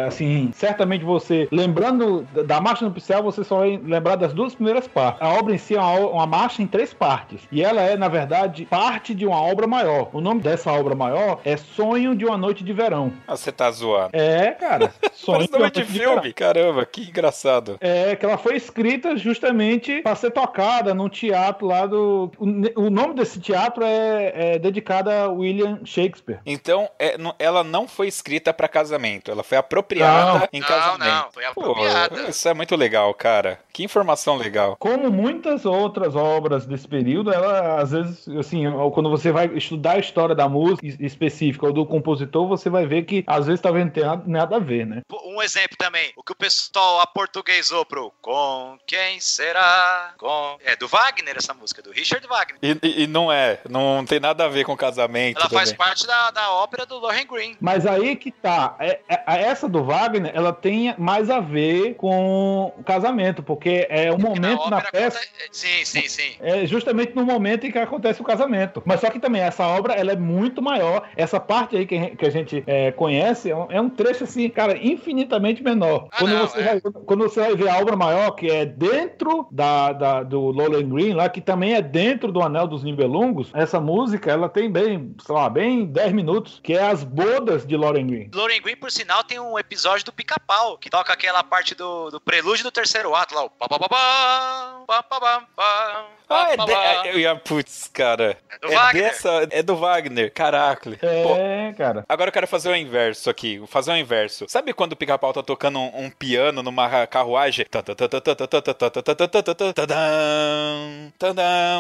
assim, certamente você lembrando da marcha nupcial, você só vai lembrar das duas primeiras partes. A obra em si é uma, uma marcha em três partes. E ela é, na verdade, parte de uma obra maior. O nome dessa obra maior é Sonho de uma Noite de Verão. Ah, você tá zoando. É, cara. *laughs* Sonho de uma Noite de filme. De Caramba, que engraçado. É, que ela foi escrita justamente para ser tocada num teatro lá do. O, o nome desse teatro é, é, dedicado a William Shakespeare. Então, é, ela não foi escrita para casamento, ela foi apropriada não. em casamento. Não, não, foi apropriada. Pô, *laughs* isso é muito legal, cara. Que informação legal. Como muitas outras obras desse período, ela às vezes, assim, quando você vai estudar a história da música específica ou do compositor, você vai ver que às vezes talvez não tenha nada a ver, né? Um exemplo também, o que o pessoal aportuguesou pro Com quem será? Com... É do Wagner essa música, do Richard Wagner. E, e, e não é, não tem nada a ver com casamento. Ela também. faz parte da, da ópera do Loren Green. Mas aí que tá, é, é, essa do Wagner, ela tem mais a ver com o casamento, porque é o momento na, na peça. Sim, sim, sim. É justamente no momento em que acontece o casamento. Mas só que também essa obra ela é muito maior. Essa parte aí que, que a gente é, conhece é um, é um, trecho assim, cara, infinitamente menor. Ah, quando, não, você é. vai, quando você vai ver a obra maior, que é dentro da, da, do Lowland Green, lá, que também é dentro do Anel dos Nibelungos, essa música ela tem bem, sei lá, bem 10 minutos, que é as bodas de Lauren Green. Lauren Green, por sinal, tem um episódio do Pica-Pau, que toca aquela parte parte do, do prelúdio do terceiro ato lá, o pá, pá, pá, pá, pá, pá, pá, ah, é de... É, eu ia, putz, cara. É do é Wagner. Dessa, é do Wagner, caraca. É, Pô, cara. Agora eu quero fazer o inverso aqui. Vou fazer o inverso. Sabe quando o pica-pau tá tocando um, um, piano numa carruagem?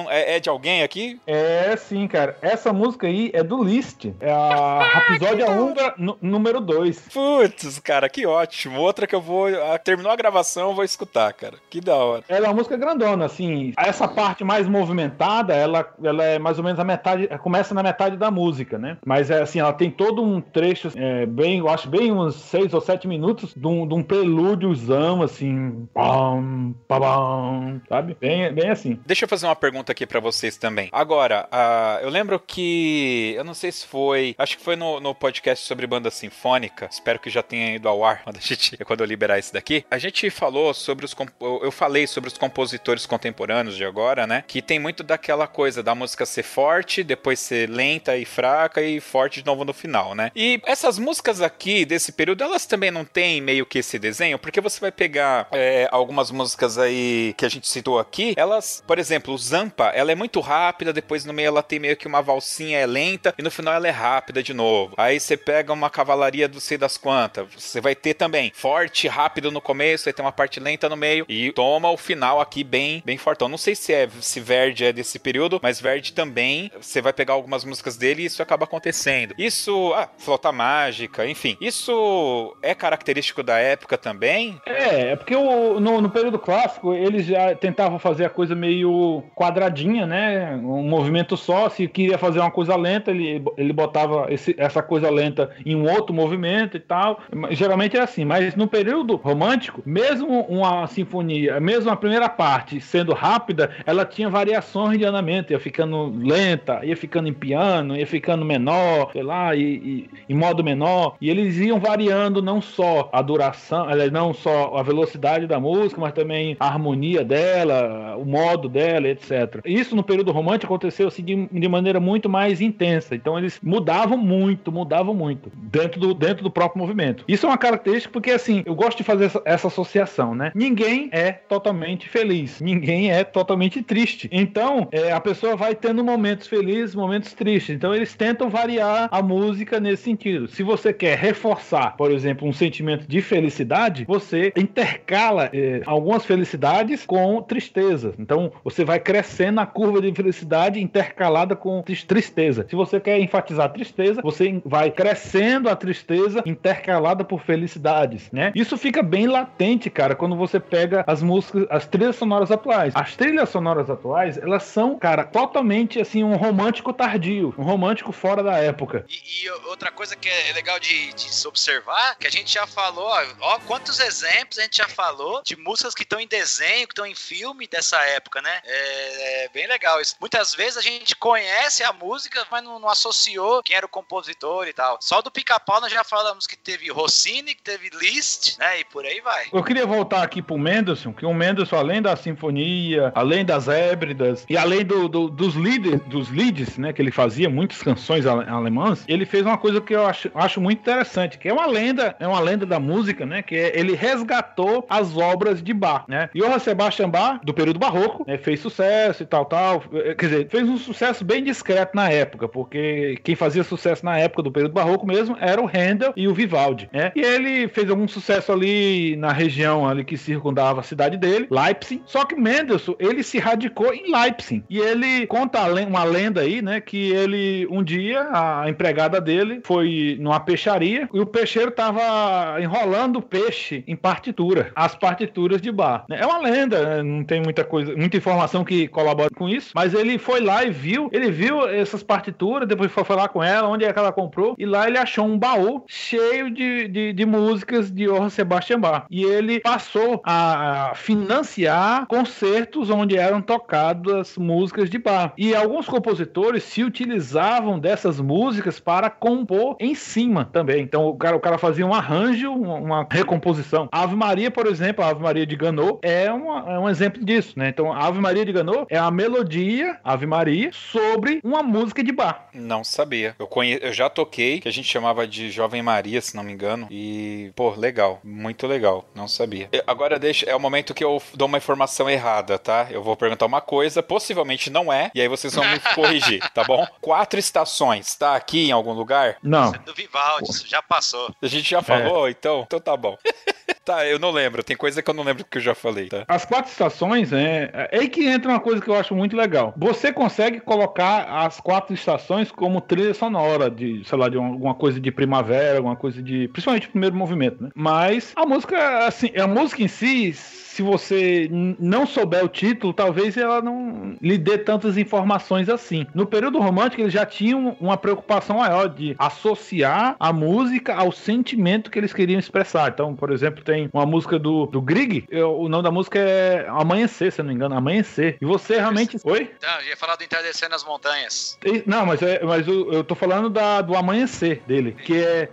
É, é de alguém aqui? É, sim, cara. Essa música aí é do Liszt. É a Rapsódia Húngara número 2. Putz, cara, que ótimo. Outra que eu vou. Terminou a gravação, eu vou escutar, cara. Que da hora. Ela é uma música grandona assim. Essa parte mais movimentada, ela, ela é mais ou menos a metade, começa na metade da música, né? Mas é assim, ela tem todo um trecho, é, bem, eu acho bem uns seis ou sete minutos de um, de um prelúdiozão, assim. Pam, pam, sabe? Bem, bem assim. Deixa eu fazer uma pergunta aqui para vocês também. Agora, uh, eu lembro que. Eu não sei se foi. Acho que foi no, no podcast sobre banda sinfônica. Espero que já tenha ido ao ar *laughs* quando, a gente, quando eu liberar isso daqui. A gente falou sobre os. Eu falei sobre os compositores contemporâneos de agora, né? Que tem muito daquela coisa da música ser forte, depois ser lenta e fraca e forte de novo no final, né? E essas músicas aqui desse período, elas também não têm meio que esse desenho, porque você vai pegar é, algumas músicas aí que a gente citou aqui, elas, por exemplo, Zampa, ela é muito rápida, depois no meio ela tem meio que uma valsinha é lenta e no final ela é rápida de novo. Aí você pega uma cavalaria do sei das quantas, você vai ter também forte, rápido no começo, aí tem uma parte lenta no meio e toma o final aqui bem, bem fortão. Não sei se é se Verde é desse período, mas Verde também, você vai pegar algumas músicas dele e isso acaba acontecendo. Isso, ah, flauta mágica, enfim. Isso é característico da época também? É, é porque o, no, no período clássico eles já tentavam fazer a coisa meio quadradinha, né? Um movimento só. Se queria fazer uma coisa lenta, ele, ele botava esse, essa coisa lenta em um outro movimento e tal. Geralmente é assim, mas no período romântico, mesmo uma sinfonia, mesmo a primeira parte sendo rápida, ela tinha variações de andamento, ia ficando lenta, ia ficando em piano, ia ficando menor, sei lá, e, e em modo menor. E eles iam variando não só a duração, não só a velocidade da música, mas também a harmonia dela, o modo dela, etc. Isso no período romântico aconteceu assim, de, de maneira muito mais intensa. Então eles mudavam muito, mudavam muito dentro do, dentro do próprio movimento. Isso é uma característica porque assim, eu gosto de fazer essa, essa associação, né? Ninguém é totalmente feliz, ninguém é totalmente triste. Então, é, a pessoa vai tendo momentos felizes, momentos tristes. Então eles tentam variar a música nesse sentido. Se você quer reforçar, por exemplo, um sentimento de felicidade, você intercala é, algumas felicidades com tristeza. Então você vai crescendo a curva de felicidade intercalada com tristeza. Se você quer enfatizar a tristeza, você vai crescendo a tristeza intercalada por felicidades, né? Isso fica bem latente, cara, quando você pega as músicas, as trilhas sonoras atuais. As trilhas sonoras atuais, elas são, cara, totalmente assim um romântico tardio, um romântico fora da época. E, e outra coisa que é legal de, de se observar, que a gente já falou, ó, ó, quantos exemplos a gente já falou de músicas que estão em desenho, que estão em filme dessa época, né? É, é, bem legal isso. Muitas vezes a gente conhece a música, mas não, não associou quem era o compositor e tal. Só do pica-pau nós já falamos que teve Rossini, que teve Liszt, né? E por aí vai. Eu queria voltar aqui pro Mendelssohn, que o Mendelssohn, além da sinfonia, além das hébridas e além do, do, dos líderes, dos leads, né? Que ele fazia muitas canções alemãs, ele fez uma coisa que eu acho, acho muito interessante, que é uma lenda, é uma lenda da música, né? Que é, ele resgatou as obras de Bach, né? Johann Sebastian Bach, do período barroco, né, fez sucesso e tal, tal. Quer dizer, fez um sucesso bem discreto na época, porque quem fazia sucesso na época do período barroco mesmo era o Handel e o Vivaldi, né? E ele fez algum sucesso ali na região ali que circundava a cidade dele, Leipzig. Só que Mendelssohn, ele se radicou em Leipzig. E ele conta uma lenda aí, né, que ele um dia a empregada dele foi numa peixaria e o peixeiro tava enrolando peixe em partitura, as partituras de bar. Né? É uma lenda, né? não tem muita coisa, muita informação que colabora com isso, mas ele foi lá e viu, ele viu essas partituras, depois foi falar com ela, onde é que ela comprou, e lá ele achou um baú cheio de, de, de músicas de Johann Sebastian Bach. E ele passou a financiar concertos onde eram tocadas músicas de Bach. E alguns compositores se utilizavam dessas músicas para compor em cima também. Então o cara, o cara fazia um arranjo, uma, recomposição. A Ave Maria, por exemplo, a Ave Maria de Ganot é, uma, é um exemplo disso, né? Então Ave Maria de Ganot é a melodia Ave Maria sobre uma música de bar. Não sabia. Eu, conhe... eu já toquei, que a gente chamava de Jovem Maria, se não me engano. E, pô, legal. Muito legal. Não sabia. Agora deixa. É o momento que eu dou uma informação errada, tá? Eu vou perguntar uma coisa, possivelmente não é, e aí vocês vão me *laughs* corrigir, tá bom? Quatro estações, tá aqui em algum lugar? Não. Isso é do Vivaldi, isso já passou. A gente já falou, é. então? Então tá bom. *laughs* tá, eu não lembro. Tem coisa que eu não lembro que eu já falei, tá? As quatro estações, é, é aí que entra uma coisa que eu acho muito legal. Você consegue colocar as quatro estações como trilha sonora de, sei lá, de alguma coisa de primavera, alguma coisa de. Principalmente o primeiro movimento, né? Mas a música, assim, a música em si se você não souber o título, talvez ela não lhe dê tantas informações assim. No período romântico, eles já tinham uma preocupação maior de associar a música ao sentimento que eles queriam expressar. Então, por exemplo, tem uma música do, do Grieg, o nome da música é Amanhecer, se eu não me engano, Amanhecer. E você realmente. Oi? Não, eu ia falar do Entardecer nas Montanhas. Não, mas, é, mas eu, eu tô falando da, do Amanhecer dele, que é.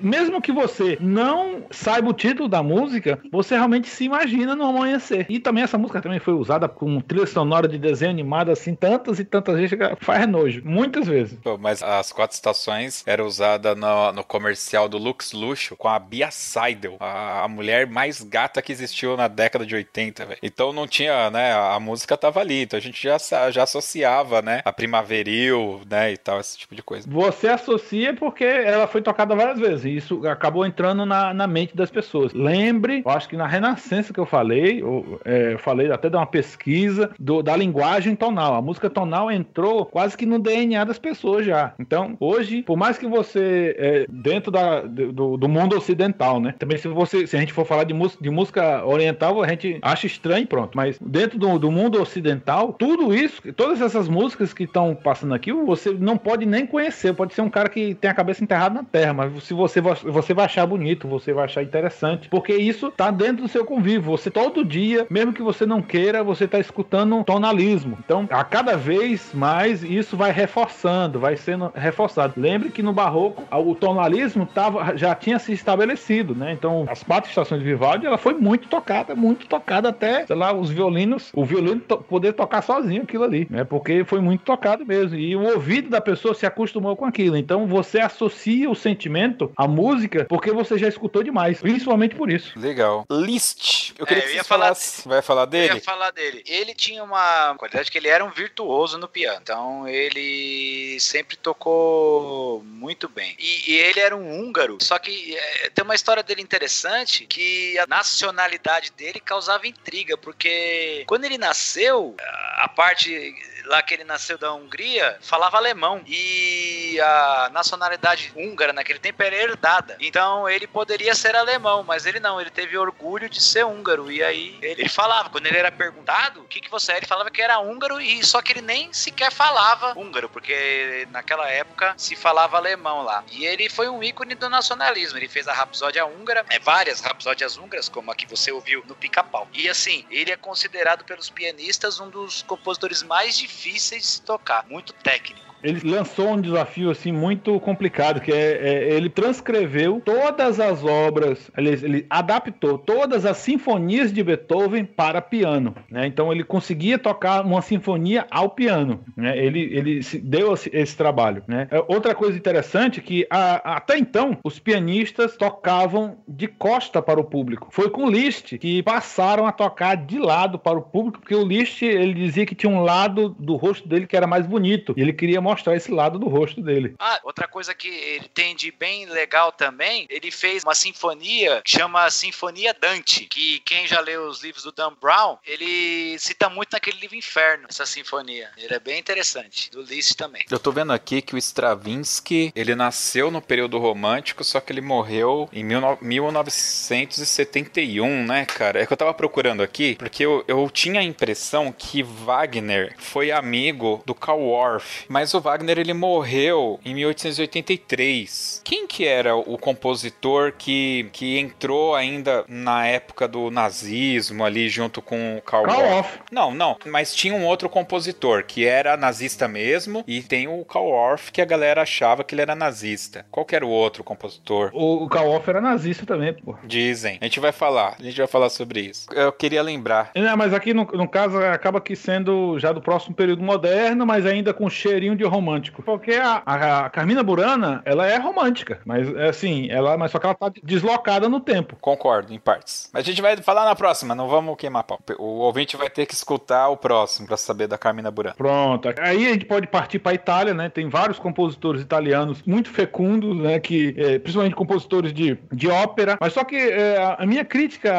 Mesmo que você não saiba o título da música, você realmente se imagina no amanhecer. E também essa música também foi usada com trilha sonora de desenho animado assim tantas e tantas vezes que faz nojo, muitas vezes. Pô, mas as quatro estações era usada no, no, comercial do Lux Luxo com a Bia Seidel, a, a, mulher mais gata que existiu na década de 80, velho. Então não tinha, né, a, a música tava ali, então a gente já, já associava, né, a primaveril, né, e tal, esse tipo de coisa. Você associa porque ela foi tocada várias vezes, e isso acabou entrando na, na mente das pessoas. Lembre, eu acho que na Renascença que eu falei, eu, é, eu falei até de uma pesquisa do, da linguagem tonal. A música tonal entrou quase que no DNA das pessoas já. Então, hoje, por mais que você, é, dentro da, do, do, mundo ocidental, né? Também se você, se a gente for falar de, de música oriental, a gente acha estranho, pronto. Mas dentro do, do mundo ocidental, tudo isso, todas essas músicas que estão passando aqui, você não pode nem conhecer. Pode ser um cara que tem a cabeça enterrada na terra, mas se você, você vai achar bonito, você vai achar interessante, porque isso tá dentro do seu convívio. Você todo dia, mesmo que você não queira, você tá escutando tonalismo. Então, a cada vez mais isso vai reforçando, vai sendo reforçado. Lembre que no barroco o tonalismo tava, já tinha se estabelecido, né? Então, as quatro estações de Vivaldi, ela foi muito tocada, muito tocada até, sei lá, os violinos, o violino to poder tocar sozinho aquilo ali, né? Porque foi muito tocado mesmo. E o ouvido da pessoa se acostumou com aquilo. Então, você associa o sentimento à música porque você já escutou demais, principalmente por isso. Legal. Liszt. Eu queria é, eu que você falasse. Vai falar dele? Eu ia falar dele. Ele tinha uma qualidade que ele era um virtuoso no piano. Então, ele sempre tocou muito bem. E, e ele era um húngaro. Só que é, tem uma história dele interessante que a nacionalidade dele causava intriga, porque quando ele nasceu, a parte lá que ele nasceu da Hungria, falava alemão. E a nacionalidade húngara naquele tempo era herdada. Então ele poderia ser alemão, mas ele não, ele teve orgulho de ser húngaro. E aí ele, falava, quando ele era perguntado o que, que você é, ele falava que era húngaro, e só que ele nem sequer falava húngaro, porque naquela época se falava alemão lá. E ele foi um ícone do nacionalismo. Ele fez a Rapsódia Húngara, é, várias Rapsódias húngaras, como a que você ouviu no Pica-Pau. E assim, ele é considerado pelos pianistas um dos compositores mais difíceis difíceis de tocar, muito técnico ele lançou um desafio assim muito complicado, que é, é, ele transcreveu todas as obras, ele, ele, adaptou todas as sinfonias de Beethoven para piano, né? Então ele conseguia tocar uma sinfonia ao piano, né? Ele, ele deu esse, esse trabalho, né? É, outra coisa interessante é que a, até então os pianistas tocavam de costa para o público. Foi com Liszt que passaram a tocar de lado para o público, porque o Liszt ele dizia que tinha um lado do rosto dele que era mais bonito, e ele queria mostrar esse lado do rosto dele. Ah, outra coisa que ele tem de bem legal também, ele fez uma sinfonia que chama Sinfonia Dante, que quem já leu os livros do Dan Brown, ele cita muito naquele livro Inferno, essa sinfonia. Ele é bem interessante, do Liszt também. Eu tô vendo aqui que o Stravinsky, ele nasceu no período romântico, só que ele morreu em 1971, né, cara? É que eu tava procurando aqui, porque eu, eu tinha a impressão que Wagner foi amigo do Karl Orff, mas o Wagner ele morreu em 1883. Quem que era o compositor que, que entrou ainda na época do nazismo ali junto com o Karl, Karl Orff? Não, não, mas tinha um outro compositor que era nazista mesmo e tem o Karl Orff que a galera achava que ele era nazista. Qual que era o outro compositor? O, o Karl Orff era nazista também, pô. Dizem. A gente vai falar, a gente vai falar sobre isso. Eu queria lembrar. Não, mas aqui no, no caso acaba que sendo já do próximo período moderno, mas ainda com cheirinho de romântico. Porque a, a, a Carmina Burana, ela é romântica, mas é assim, ela, mas só que ela tá deslocada no tempo. Concordo, em partes. Mas a gente vai falar na próxima, não vamos queimar pau. O ouvinte vai ter que escutar o próximo para saber da Carmina Burana. Pronto. Aí a gente pode partir para Itália, né? Tem vários compositores italianos muito fecundos, né? Que, é, principalmente compositores de, de ópera. Mas só que é, a minha crítica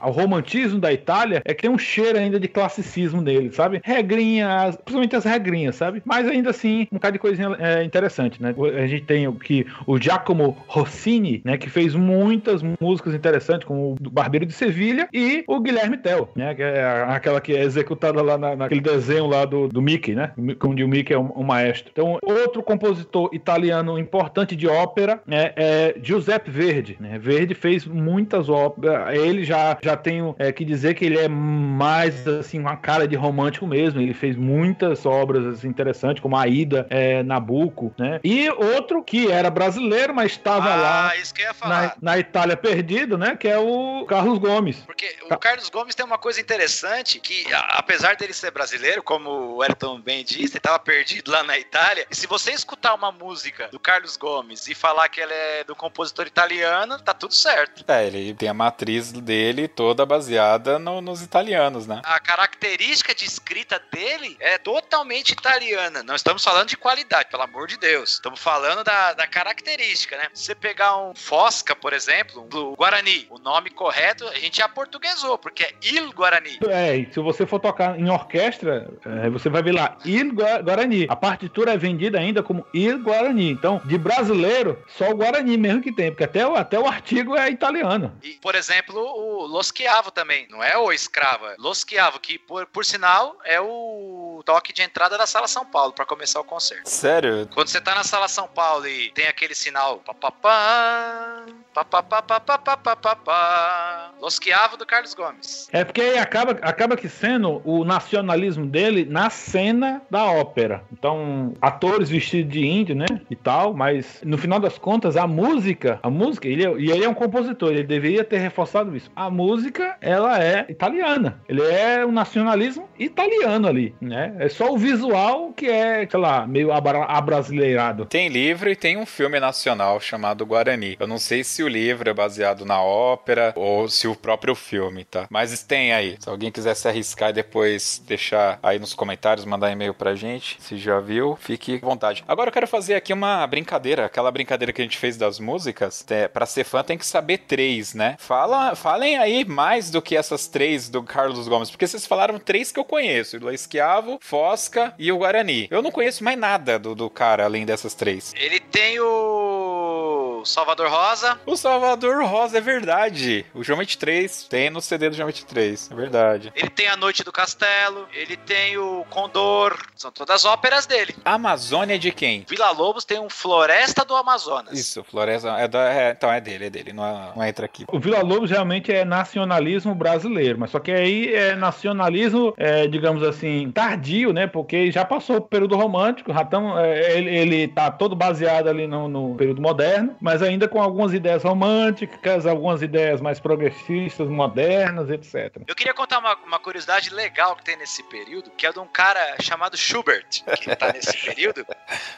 ao romantismo da Itália é que tem um cheiro ainda de classicismo nele, sabe? Regrinhas, principalmente as regrinhas, sabe? Mas ainda assim um bocado de coisinha é, interessante, né? A gente tem o que o Giacomo Rossini, né, que fez muitas músicas interessantes, como o Barbeiro de Sevilha e o Guilherme Tell, né, que é aquela que é executada lá na, naquele desenho lá do, do Mickey, né? Onde o Mickey é um, maestro. Então, outro compositor italiano importante de ópera né, é Giuseppe Verdi. Né? Verdi fez muitas óperas. Ele já, já tem é, que dizer que ele é mais assim uma cara de romântico mesmo. Ele fez muitas obras assim, interessantes, como a Ida, é, Nabucco, né? E outro que era brasileiro, mas estava ah, lá na, na, Itália perdido, né? Que é o Carlos Gomes. Porque o Carlos Gomes tem uma coisa interessante que, apesar dele ser brasileiro, como o Ayrton bem disse, ele estava perdido lá na Itália. E se você escutar uma música do Carlos Gomes e falar que ela é do compositor italiano, tá tudo certo. É, ele tem a matriz dele toda baseada no, nos italianos, né? A característica de escrita dele é totalmente italiana. Não estamos falando de qualidade, pelo amor de Deus. Estamos falando da, da característica, né? Se você pegar um Fosca, por exemplo, do Guarani, o nome correto a gente aportuguesou, porque é Il Guarani. É, e se você for tocar em orquestra, é, você vai ver lá Il Guarani. A partitura é vendida ainda como Il Guarani. Então, de brasileiro, só o Guarani mesmo que tem, porque até o, até o artigo é italiano. E, por exemplo, o Lo Schiavo também, não é o escrava, Lo Schiavo, que por, por sinal é o toque de entrada da Sala São Paulo para começar o concerto. Sério? Quando você tá na Sala São Paulo e tem aquele sinal papapá, papapá, papapá, Lo Schiavo do Carlos Gomes. É porque aí acaba, acaba que sendo o nacionalismo dele na cena da ópera. Então, atores vestidos de índio, né? E tal, mas no final das contas, a música, a música, ele é, e ele é um compositor, ele deveria ter reforçado isso. A música, ela é italiana. Ele é um nacionalismo italiano ali, né? É só o visual que é, sei lá, meio abrasileirado. Tem livro e tem um filme nacional chamado Guarani. Eu não sei se o livro é baseado na ópera ou se o próprio filme, tá? Mas tem aí. Se alguém quiser se arriscar e depois deixar aí nos comentários, mandar e-mail pra gente, se já viu, fique à vontade. Agora eu quero fazer aqui uma brincadeira, aquela brincadeira que a gente fez das músicas. É, para ser fã tem que saber três, né? Fala, falem aí mais do que essas três do Carlos Gomes, porque vocês falaram três que eu conheço: o Esquiavo, Fosca e o Guarani. Eu não conheço mais nada do, do cara além dessas três. Ele tem o Salvador Rosa. O Salvador Rosa, é verdade. O João 23 tem no CD do João 23, é verdade. Ele tem a Noite do Castelo, ele tem o Condor, são todas óperas dele. Amazônia de quem? Vila Lobos tem um Floresta do Amazonas. Isso, Floresta é, da, é então é dele, é dele, não, é, não entra aqui. O Vila Lobos realmente é nacionalismo brasileiro, mas só que aí é nacionalismo, é, digamos assim, tardio, né? Porque já passou o período romântico, já tamo, é, ele, ele tá todo baseado ali no, no período moderno, mas ainda com algumas ideias românticas, algumas ideias mais progressistas, modernas, etc. Eu queria contar uma, uma curiosidade legal que tem nesse período, que é de um cara chamado Schubert, que tá nesse período,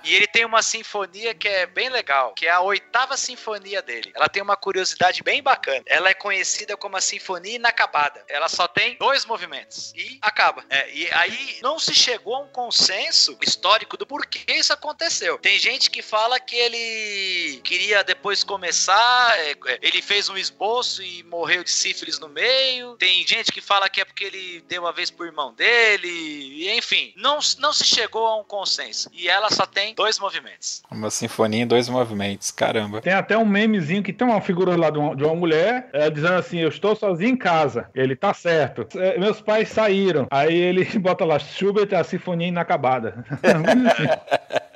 e ele tem uma sinfonia que é bem legal, que é a oitava sinfonia dele. Ela tem uma curiosidade bem bacana. Ela é conhecida como a Sinfonia Inacabada. Ela só tem dois movimentos e acaba. É, e aí não se chegou a um consenso histórico do porquê isso aconteceu. Tem gente que fala que ele queria depois começar, é, é, ele fez um esboço e morreu de sífilis no meio. Tem gente que fala que é porque ele deu uma vez pro irmão dele. E, enfim, não, não se chegou a um consenso. E ela só tem dois movimentos. Uma sinfonia em dois movimentos, caramba. Tem até um memezinho que tem uma figura lá de uma, de uma mulher é, dizendo assim: Eu estou sozinho em casa. Ele tá certo. É, meus pais saíram. Aí ele *laughs* bota lá: Schubert, a sinfonia inacabada. *laughs*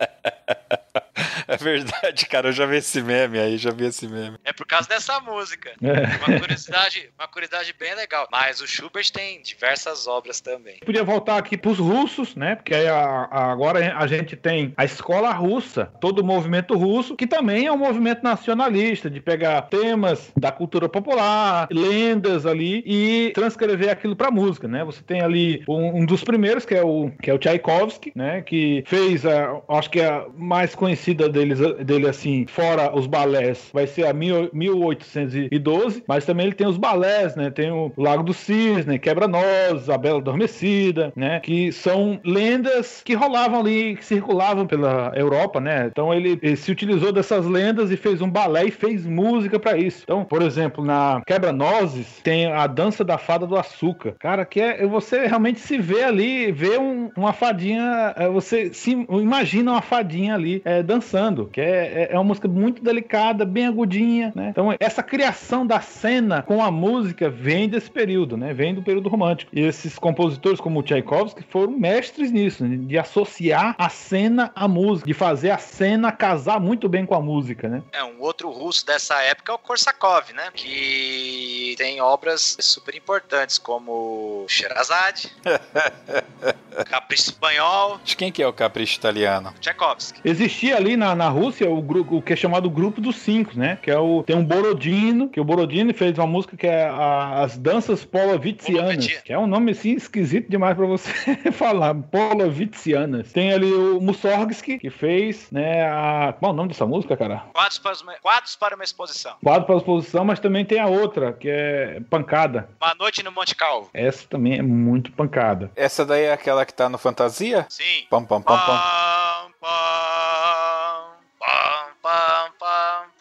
É verdade, cara. Eu já vi esse meme aí, já vi esse meme. É por causa dessa música. *laughs* É. Uma curiosidade, uma curiosidade bem legal. Mas o Schubert tem diversas obras também. Podia voltar aqui pros russos, né? Porque aí a, a, agora a gente tem a escola russa, todo o movimento russo, que também é um movimento nacionalista, de pegar temas da cultura popular, lendas ali e transcrever aquilo para música, né? Você tem ali um, um, dos primeiros que é o que é o Tchaikovsky, né? Que fez a, acho que a mais conhecida dele deles, dele assim, fora os balés, vai ser a 1812, mas também ele tem os balés, né? Tem o Lago do Cisne, Quebra-Nós, A Bela Adormecida, né? Que são lendas que rolavam ali, que circulavam pela Europa, né? Então ele, ele se utilizou dessas lendas e fez um balé e fez música para isso. Então, por exemplo, na Quebra-Nozes tem a dança da fada do açúcar. Cara, que é você realmente se vê ali, vê um, uma fadinha, é, você se imagina uma fadinha ali é, dançando, que é, é, é uma música muito delicada, bem agudinha, né? Então, essa criação da cena com a música vem desse período, né? Vem do período romântico. E esses compositores como o Tchaikovsky foram mestres nisso, né? de associar a cena à música, de fazer a cena casar muito bem com a música, né? É, um outro russo dessa época é o Korsakov, né? Que tem obras super importantes como Sherazade, *laughs* Capricho Espanhol. De quem que é o Capricho Italiano? Tchaikovsky. Existia ali na, na Rússia o, grupo, o que é chamado Grupo dos Cinco, né? Que é o tem um Borodino, que o Borodino fez uma música que é a, as danças polovitsianas, que é um nome assim esquisito demais para você *laughs* falar, polovitsianas. Tem ali o Mussorgsky, que fez, né, a qual é o nome dessa música, cara? Quadros para, uma, quadros para uma exposição. Quadro para uma exposição, mas também tem a outra, que é Pancada. Uma noite no Monte Calvo. Essa também é muito pancada. Essa daí é aquela que tá no Fantasia? Sim. Pam, pam, pam, pam. Pam, pam, pam, pam, pam,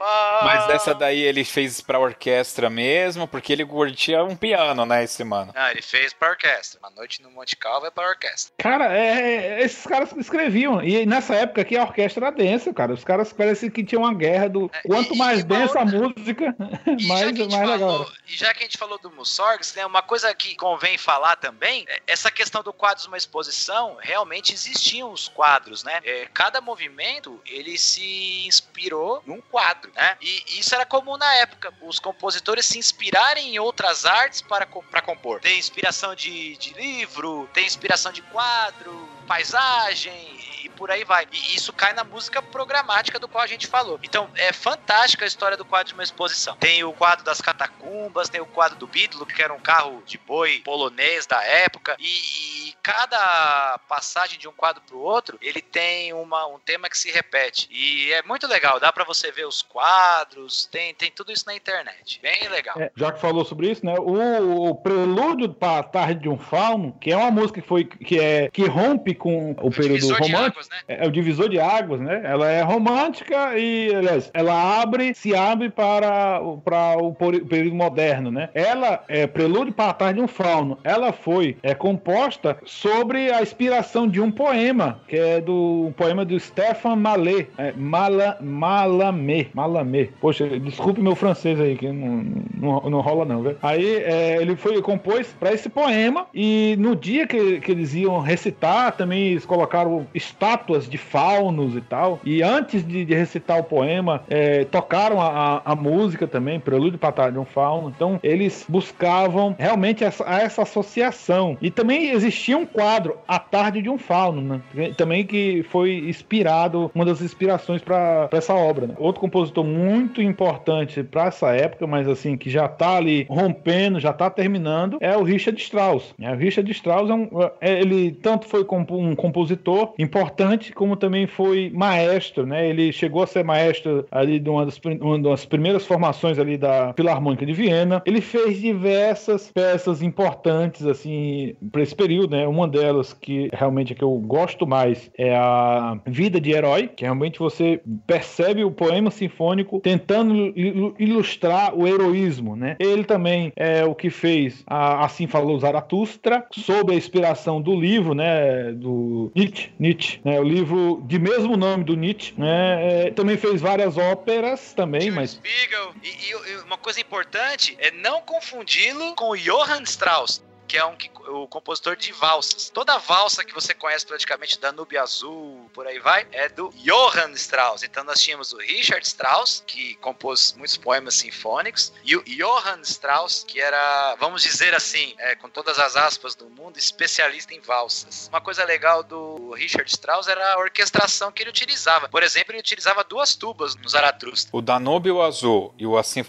Mas essa daí ele fez pra orquestra mesmo, porque ele curtia um piano, né, esse mano? Não, ele fez pra orquestra. Uma noite no Monte Calvo é pra orquestra. Cara, é, é, esses caras escreviam. E nessa época aqui a orquestra era densa, cara. Os caras parecem que tinham uma guerra do. É, Quanto e- mais e densa a música, E *laughs* mais, mais falou, legal. e já que a gente falou do Mussorgs, né, uma coisa que convém falar também, é essa questão do quadros uma exposição, realmente existiam os quadros, né? É, cada movimento, ele se inspirou num quadro, né? E isso era comum na época, os compositores se inspirarem em outras artes para, para compor. Tem inspiração de, de livro, tem inspiração de quadro, paisagem e por aí vai. E isso cai na música programática do qual a gente falou. Então é fantástica a história do quadro de uma exposição. Tem o quadro das catacumbas, tem o quadro do Bídolo, que era um carro de boi polonês da época, e, e cada passagem de um quadro pro outro, ele tem uma, um tema que se repete. E é muito legal, dá para você ver os quadros, tem, tem tudo isso na internet. Bem legal. É, já que falou sobre isso, né? O, o Prelúdio para a Tarde de um Fauno, que é uma música que foi que é que rompe com o, período de romântico. águas, né? É o divisor de águas, né? Ela é romântica e, aliás, ela abre, se abre para, para o período moderno, né? Ela é Prelúdio para Tarde de um Fauno. Ela foi é, composta sobre a inspiração de um poema, que é do um poema do Stefan Malé, é, Mala, Malamé, Malamé. Poxa, desculpe meu francês aí, que não, não, não rola não, viu? Aí é, ele foi compôs para esse poema e no dia que, que eles iam recitar, também eles colocaram estátuas de faunos e tal. E antes de, de recitar o poema, é, tocaram a, a, a música também, Prelúdio um Fauno. Então eles buscavam realmente essa, essa associação. E também existia um quadro, A Tarde de um Fauno, né? Também que foi inspirado, uma das inspirações para essa obra. né? Outro compositor muito importante para essa época, mas assim, que já tá ali rompendo, já tá terminando, é o Richard Strauss. né? O Richard Strauss é um, é- ele tanto foi um compositor importante, como também foi maestro, né? Ele chegou a ser maestro ali de uma das, uma das primeiras formações ali da Filarmônica de Viena. Ele fez diversas peças importantes, assim, para esse período, né? Uma delas que realmente é que eu gosto mais é a Vida de Herói, que realmente você percebe o poema sinfônico tentando il- ilustrar o heroísmo, né? Ele também é o que fez a Assim Falou Zaratustra, sob a inspiração do livro, né, do Nietzsche, Nietzsche, né, o livro de mesmo nome do Nietzsche, né? é, também fez várias óperas também, Tio mas Spiegel. E, e- uma coisa importante é não confundi-lo com Johann Strauss. Que é um, que- o compositor de valsas. Toda valsa que você conhece praticamente, Danúbio Azul, por aí vai, é do Johann Strauss. Então nós tínhamos o Richard Strauss, que compôs muitos poemas sinfônicos, e o Johann Strauss, que era, vamos dizer assim, é, com todas as aspas do mundo, especialista em valsas. Uma coisa legal do Richard Strauss era a orquestração que ele utilizava. Por exemplo, ele utilizava duas tubas no Zaratustra. O Danúbio Azul e o Assim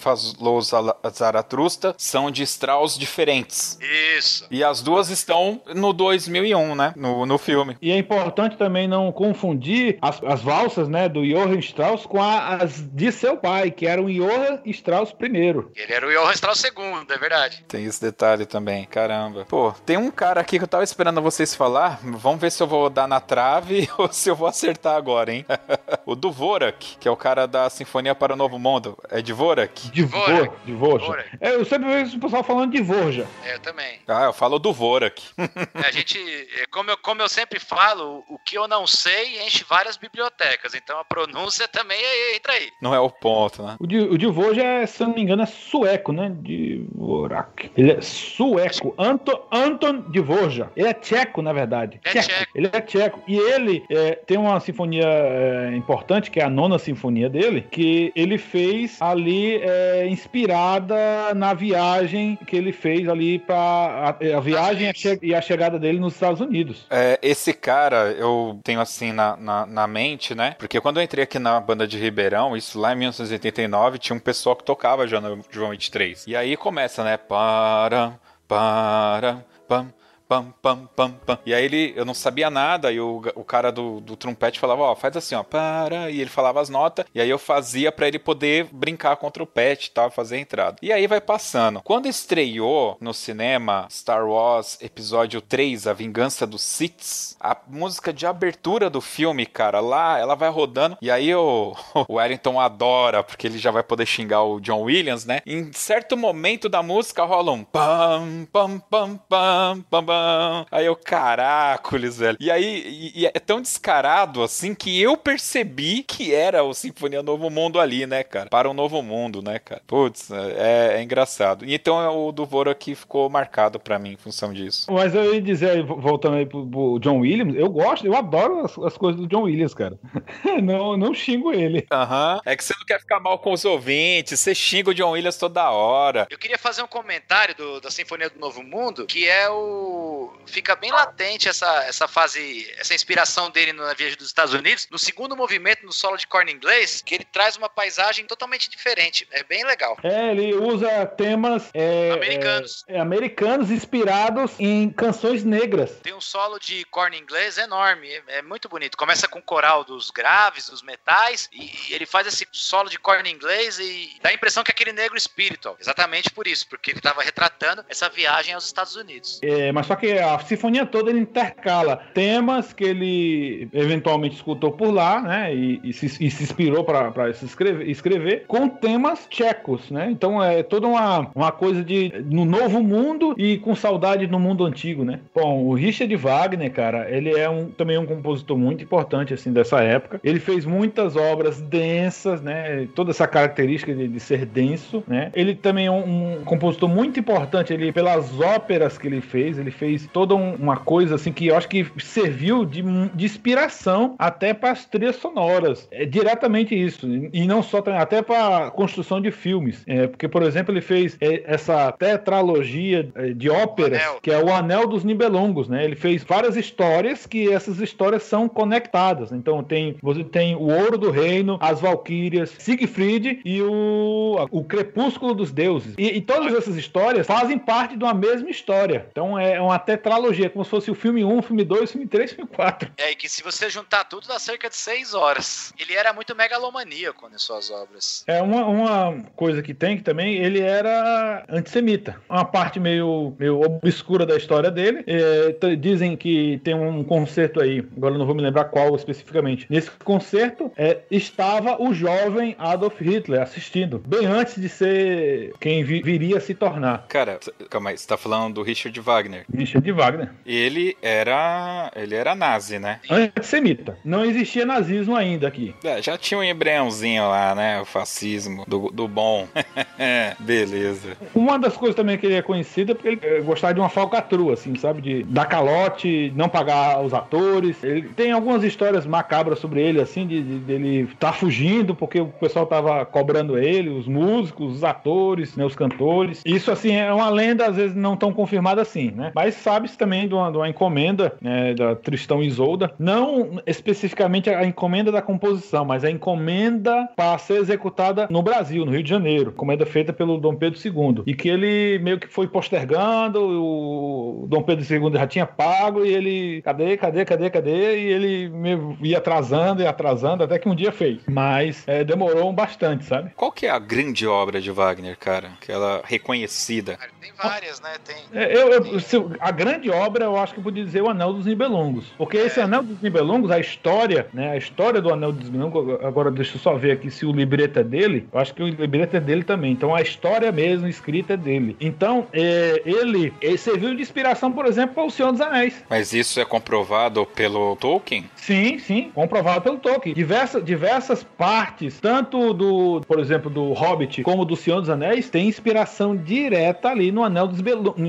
Zala- Zaratrusta são de Strauss diferentes. Isso. Nossa. E as duas estão no 2001, né? No, no filme. E é importante também não confundir as, as valsas, né, do Johann Strauss com a- as de seu pai, que eram Johann Strauss I. Ele era o Johann Strauss II, é verdade. Tem esse detalhe também, caramba. Pô, tem um cara aqui que eu tava esperando vocês falar. Vamos ver se eu vou dar na trave *laughs* ou se eu vou acertar agora, hein? *laughs* o Dvorak, que é o cara da Sinfonia para o Novo Mundo. É Dvorak? Dvorak. Dvorak. Dvorak. É, eu sempre vejo o pessoal falando de Vorja. É, eu também. Ah, eu falo Dvorak. A gente, é, como eu, como eu sempre falo, o que eu não sei enche várias bibliotecas. Então a pronúncia também é- entra aí. Não é o ponto, né? O, Di- o Dvorak é, se eu não me engano, é sueco, né? Dvorak. Ele é sueco. Anton, Anton Dvorak. Ele é tcheco, na verdade. É tcheco. Ele é tcheco. E ele é, tem uma sinfonia é, importante, que é a nona sinfonia dele, que ele fez ali é, inspirada na viagem que ele fez ali para a, a viagem e a che- e a chegada dele nos Estados Unidos. É, esse cara, eu tenho assim na, na, na mente, né? Porque quando eu entrei aqui na banda de Ribeirão, isso lá em 1989, tinha um pessoal que tocava já no João 23. E aí começa, né? Para, para, pam. Pam, pam, pam, pam. E aí ele, eu não sabia nada, e o, o cara do, do trompete falava, ó, faz assim, ó, para, e ele falava as notas, e aí eu fazia pra ele poder brincar com o trompete e tal, fazer a entrada. E aí vai passando. Quando estreou no cinema Star Wars Episódio 3, A Vingança dos Siths, a música de abertura do filme, cara, lá, ela vai rodando, e aí o, *laughs* o Wellington adora, porque ele já vai poder xingar o John Williams, né? Em certo momento da música rola um pam, pam, pam, pam, pam, pam. Aí eu, caracoles, velho. E aí, e- e é tão descarado assim que eu percebi que era o Sinfonia Novo Mundo ali, né, cara? Para o Novo Mundo, né, cara? Putz, é, é engraçado. E então é o do que ficou marcado pra mim em função disso. Mas eu ia dizer, voltando aí pro, pro John Williams, eu gosto, eu adoro as, as coisas do John Williams, cara. *laughs* não, não xingo ele. Aham. É que você não quer ficar mal com os ouvintes, você xinga o John Williams toda hora. Eu queria fazer um comentário do- da Sinfonia do Novo Mundo, que é o. Fica bem latente essa, essa fase, essa inspiração dele na viagem dos Estados Unidos, no segundo movimento, no solo de corno inglês, que ele traz uma paisagem totalmente diferente. É bem legal. É, ele usa temas é, Americanos. é, é, americanos inspirados em canções negras. Tem um solo de corno inglês enorme, é, é muito bonito. Começa com o coral dos graves, dos metais, e, e ele faz esse solo de corno inglês e dá a impressão que é aquele negro espiritual. Exatamente por isso, porque ele estava retratando essa viagem aos Estados Unidos. É, mas só que a sinfonia toda ele intercala temas que ele eventualmente escutou por lá, né? E, e se, e se inspirou para escrever, escrever com temas tchecos, né? Então é toda uma, uma coisa de no novo mundo e com saudade no mundo antigo, né? Bom, o Richard Wagner, cara, ele é um, também um compositor muito importante assim dessa época. Ele fez muitas obras densas, né? Toda essa característica de, de ser denso, né? Ele também é um, um compositor muito importante ele pelas óperas que ele fez. Ele fez toda um- uma coisa assim que eu acho que serviu de, de inspiração até para as trilhas sonoras. É diretamente isso e não só até para construção de filmes. É, porque por exemplo ele fez é, essa tetralogia é, de óperas Anel. que é o Anel dos Nibelungos, né? Ele fez várias histórias que essas histórias são conectadas. Então tem você tem o Ouro do Reino, as Valquírias, Siegfried e o, o Crepúsculo dos Deuses. E, e todas essas histórias fazem parte de uma mesma história. Então é uma tetralogia, como se fosse o filme 1, filme 2, filme 3, filme 4. É, e que se você juntar tudo dá cerca de seis horas. Ele era muito megalomaníaco nas suas obras. É uma, uma coisa que tem que também, ele era antissemita. Uma parte meio, meio obscura da história dele. É, dizem que tem um concerto aí, agora eu não vou me lembrar qual especificamente. Nesse concerto é, estava o jovem Adolf Hitler assistindo, bem antes de ser quem vi- viria a se tornar. Cara, calma aí, você tá falando do Richard Wagner. Richard Wagner. Ele era. Ele era nazi, né? Antissemita. Não existia nazismo ainda aqui. É, já tinha um embriãozinho lá, né? O fascismo do, do bom. *laughs* Beleza. Uma das coisas também que ele é conhecido é porque ele eh, gostava de uma falcatrua, assim, sabe? De dar calote, não pagar os atores. Ele tem algumas histórias macabras sobre ele, assim, de, de- dele estar fugindo porque o pessoal tava cobrando ele, os músicos, os atores, né, os cantores. Isso, assim, é uma lenda, às vezes não tão confirmada assim, né? Mas sabe-se também de uma, de uma encomenda né, da Tristão Isolda, não especificamente a encomenda da composição, mas a encomenda para ser executada no Brasil, no Rio de Janeiro, encomenda feita pelo Dom Pedro II, e que ele meio que foi postergando, o Dom Pedro II já tinha pago e ele, cadê, cadê, cadê, cadê, e ele meio ia atrasando e atrasando até que um dia fez, mas é, demorou bastante, sabe? Qual que é a grande obra de Wagner, cara? Aquela reconhecida. Tem várias, né? Tem. É, eu, eu, se, a grande obra, eu acho que eu podia dizer o Anel dos Nibelungos. Porque é. esse Anel dos Nibelungos, a história, né? A história do Anel dos Nibelungos, agora deixa eu só ver aqui se o libreto é dele. Eu acho que o libreto é dele também. Então a história mesmo escrita é dele. Então, é, ele, ele serviu de inspiração, por exemplo, para o Senhor dos Anéis. Mas isso é comprovado pelo Tolkien? Sim, sim, comprovado pelo Tolkien. Diversas, diversas partes, tanto do, por exemplo, do Hobbit como do Senhor dos Anéis, tem inspiração direta ali no Anel dos,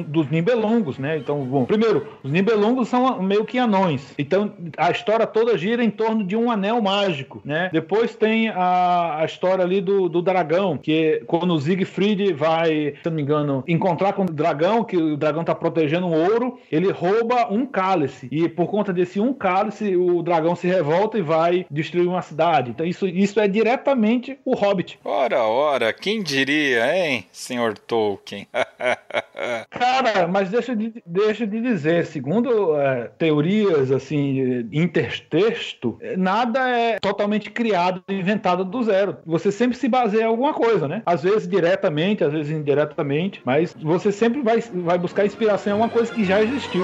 dos Nibelungos, né? Então, bom, primeiro, os Nibelungos são meio que anões. Então, a história toda gira em torno de um anel mágico, né? Depois tem a, a história ali do, do dragão, que quando o Siegfried vai, se não me engano, encontrar com o dragão, que o dragão tá protegendo um ouro, ele rouba um cálice. E por conta desse um cálice, o dragão se revolta e vai destruir uma cidade. Então, isso, isso é diretamente o Hobbit. Ora, ora, quem diria, hein, senhor Tolkien? *laughs* Cara, mas deixa de, deixa de dizer, segundo é, teorias assim, intertexto, nada é totalmente criado, inventado do zero. Você sempre se baseia em alguma coisa, né? Às vezes diretamente, às vezes indiretamente, mas você sempre vai, vai buscar inspiração em alguma coisa que já existiu.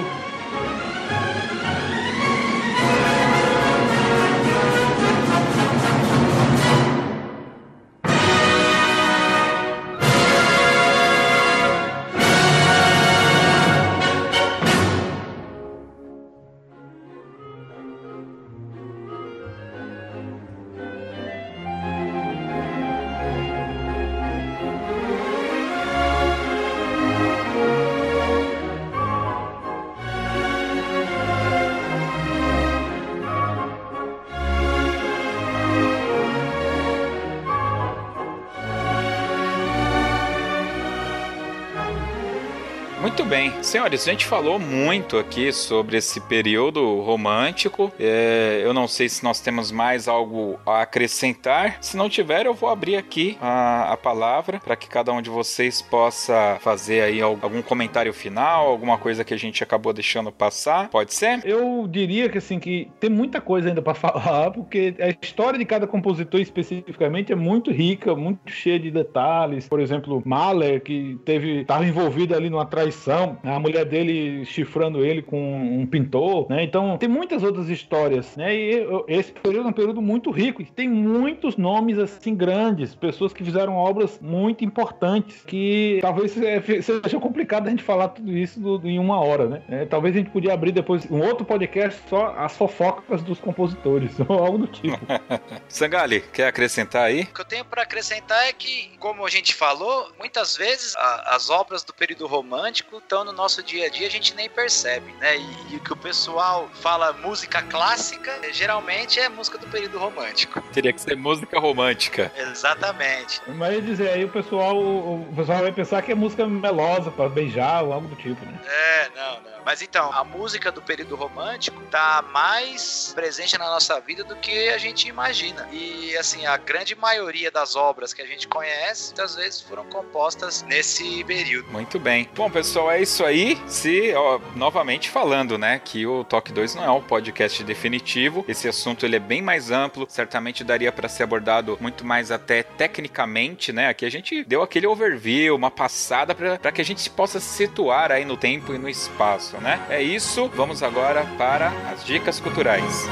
Senhores, a gente falou muito aqui sobre esse período romântico. É, eu não sei se nós temos mais algo a acrescentar. Se não tiver, eu vou abrir aqui a, a palavra para que cada um de vocês possa fazer aí algum comentário final, alguma coisa que a gente acabou deixando passar. Pode ser? Eu diria que assim que tem muita coisa ainda para *laughs* falar, porque a história de cada compositor especificamente é muito rica, muito cheia de detalhes. Por exemplo, Mahler que teve estava envolvido ali numa traição. A a mulher dele chifrando ele com um pintor, né? Então tem muitas outras histórias, né? E esse período é um período muito rico e tem muitos nomes assim grandes, pessoas que fizeram obras muito importantes que talvez seja complicado a gente falar tudo isso do, do, em uma hora, né? É, talvez a gente podia abrir depois um outro podcast só as fofocas dos compositores *laughs* ou algo do tipo. *laughs* Sangali, quer acrescentar aí? O que eu tenho para acrescentar é que, como a gente falou, muitas vezes a, as obras do período romântico estão no nosso dia a dia a gente nem percebe, né? E, o que o pessoal fala música clássica, geralmente é música do período romântico. Teria que ser música romântica. Exatamente. Mas dizer aí o pessoal, o pessoal vai pensar que é música melosa para beijar ou algo do tipo, né? É, não, não. Mas então, a música do período romântico tá mais presente na nossa vida do que a gente imagina. E assim, a grande maioria das obras que a gente conhece, muitas vezes foram compostas nesse período. Muito bem. Bom, pessoal, é isso aí. Se, ó, novamente falando, né, que o Toque 2 não é um podcast definitivo. Esse assunto ele é bem mais amplo, certamente daria para ser abordado muito mais até tecnicamente, né? Aqui a gente deu aquele overview, uma passada para que a gente possa se situar aí no tempo e no espaço né? É isso, vamos agora para as dicas culturais.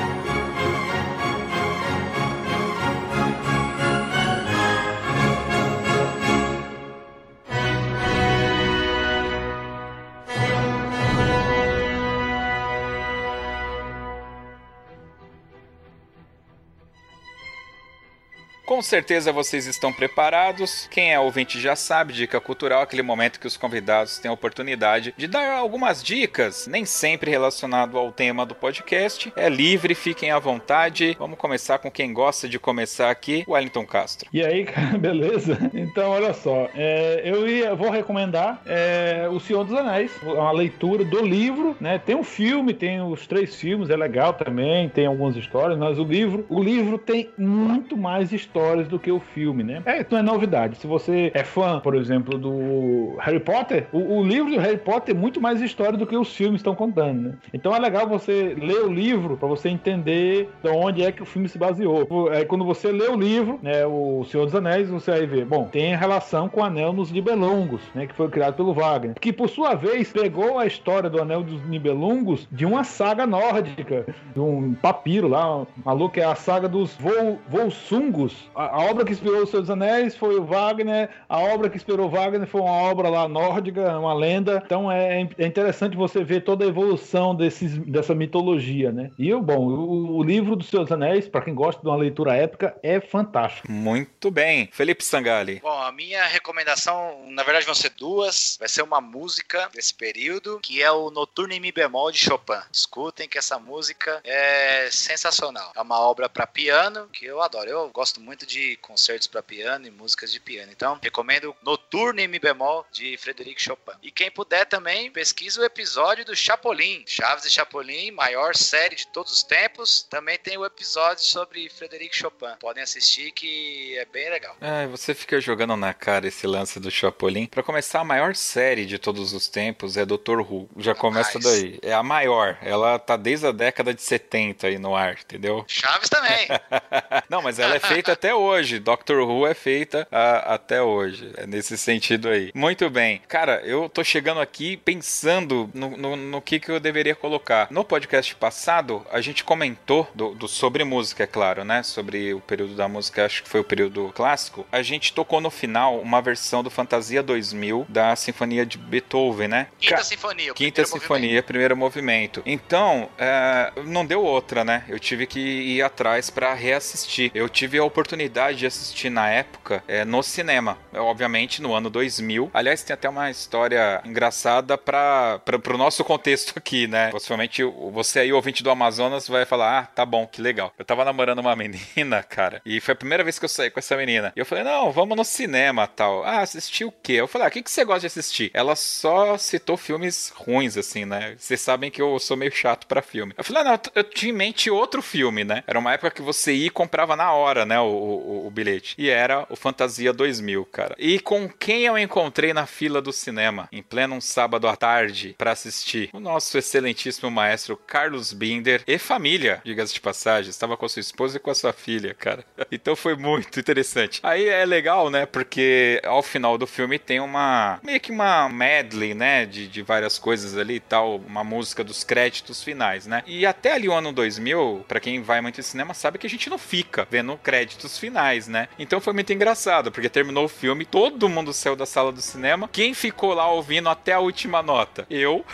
Com certeza vocês estão preparados. Quem é ouvinte já sabe, dica cultural, aquele momento que os convidados têm a oportunidade de dar algumas dicas, nem sempre relacionado ao tema do podcast. É livre, fiquem à vontade. Vamos começar com quem gosta de começar aqui, Wellington Castro. E aí, *laughs* cara, beleza? Então, olha só, é, eu ia, vou recomendar é, O Senhor dos Anéis, uma leitura do livro, né? Tem um filme, tem os três filmes, é legal também, tem algumas histórias, mas o livro, o livro tem muito mais histórias do que o filme, né? É, não é novidade. Se você é fã, por exemplo, do Harry Potter, o, o livro do Harry Potter tem muito mais história do que os filmes estão contando, né? Então é legal você ler o livro para você entender de onde é que o filme se baseou. É, quando você lê o livro, né, o Senhor dos Anéis, você vai ver, bom, tem relação com o Anel nos Nibelungos, né, que foi criado pelo Wagner, que por sua vez pegou a história do Anel dos Nibelungos de uma saga nórdica, de um papiro lá, maluco, é a saga dos Vol Volsungos. A, a, obra que inspirou o Senhor dos Anéis foi o Wagner, a obra que inspirou o Wagner foi uma obra lá nórdica, uma lenda. Então é, é interessante você ver toda a evolução desses, dessa mitologia, né? E, bom, o, o livro dos Senhor dos Anéis, para quem gosta de uma leitura épica, é fantástico. Muito bem. Felipe Sangali. Bom, a minha recomendação, na verdade, vão ser duas. Vai ser uma música desse período, que é o Noturno em Mi bemol de Chopin. Escutem que essa música é sensacional. É uma obra para piano que eu adoro. Eu gosto muito de concertos para piano e músicas de piano. Então, recomendo Noturno em Mi bemol de Frederic Chopin. E quem puder também, pesquisa o episódio do Chapolin. Chaves e Chapolin, maior série de todos os tempos. Também tem o episódio sobre Frederic Chopin. Podem assistir que é bem legal. É, você fica jogando na cara esse lance do Chapolin. Para começar, a maior série de todos os tempos é Doctor Who. Já começa daí. É a maior. Ela tá desde a década de 70 aí no ar, entendeu? Chaves também. *laughs* Não, mas ela é feita até hoje. Doctor Who é feita a, até hoje. É nesse sentido aí. Muito bem. Cara, eu tô chegando aqui pensando no, no, no que, que eu deveria colocar. No podcast passado, a gente comentou do, do, sobre música, é claro, né? Sobre o período da música, acho que foi o período clássico. A gente tocou no final uma versão do Fantasia 2000 da Sinfonia de Beethoven, né? Quinta Ca Sinfonia. Quinta Sinfonia, movimento. primeiro movimento. Então, é, não deu outra, né? Eu tive que ir atrás para reassistir. Eu tive a oportunidade de assistir na época é, no cinema, obviamente no ano 2000. Aliás, tem até uma história engraçada para o nosso contexto aqui, né? Possivelmente você aí, ouvinte do Amazonas, vai falar: ah, tá bom, que legal. Eu tava namorando uma *laughs* menina, cara, e foi a primeira vez que eu saí com essa menina. E eu falei: não, vamos no cinema tal. Ah, assistir o quê? Eu falei: ah, o que, que você gosta de assistir? Ela só citou filmes ruins, assim, né? Vocês sabem que eu sou meio chato para filme. Eu falei: ah, não, eu tinha em mente outro filme, né? Era uma época que você ia e comprava na hora, né? O, o, o bilhete. E era o Fantasia 2000, cara. E com quem eu encontrei na fila do cinema, em pleno sábado à tarde, para assistir? O nosso excelentíssimo maestro Carlos Binder e família, diga-se de passagem. Estava com a sua esposa e com a sua filha, cara. *laughs* Então foi muito interessante. Aí é legal, né? Porque ao final do filme tem uma. meio que uma medley, né? De, de várias coisas ali e tal. Uma música dos créditos finais, né? E até ali o ano 2000, para quem vai muito em cinema, sabe que a gente não fica vendo créditos finais, né? Então foi muito engraçado, porque terminou o filme, todo mundo saiu da sala do cinema. Quem ficou lá ouvindo até a última nota? Eu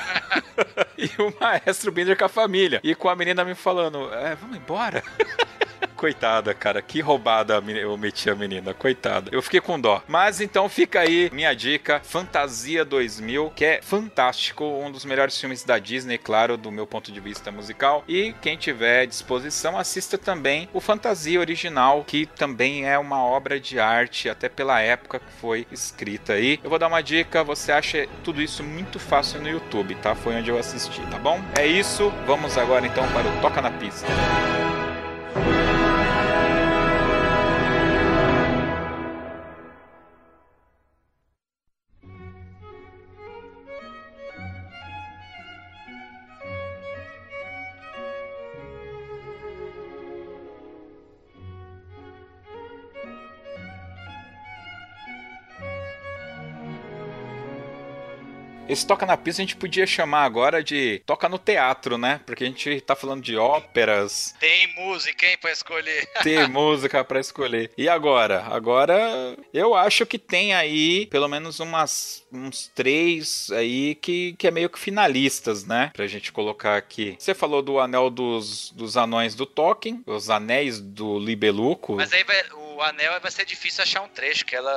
*laughs* e o maestro Binder com a família. E com a menina me falando: é, vamos embora. *laughs* Coitada, cara, que roubada eu meti a menina, coitada. Eu fiquei com dó. Mas então fica aí minha dica, Fantasia 2000, que é fantástico, um dos melhores filmes da Disney, claro, do meu ponto de vista musical. E quem tiver disposição, assista também o Fantasia original, que também é uma obra de arte, até pela época que foi escrita aí. Eu vou dar uma dica, você acha tudo isso muito fácil no YouTube, tá? Foi onde eu assisti, tá bom? É isso, vamos agora então para o Toca na Pista. Esse toca na pista a gente podia chamar agora de toca no teatro, né? Porque a gente tá falando de óperas. Tem música, hein, pra escolher. *laughs* Tem música pra escolher. E agora? Agora eu acho que tem aí pelo menos umas, uns três aí que, que é meio que finalistas, né? Pra gente colocar aqui. Você falou do Anel dos, dos Anões do Tolkien, os Anéis do Libeluco. Mas aí vai, o Anel vai ser difícil achar um trecho, que ela.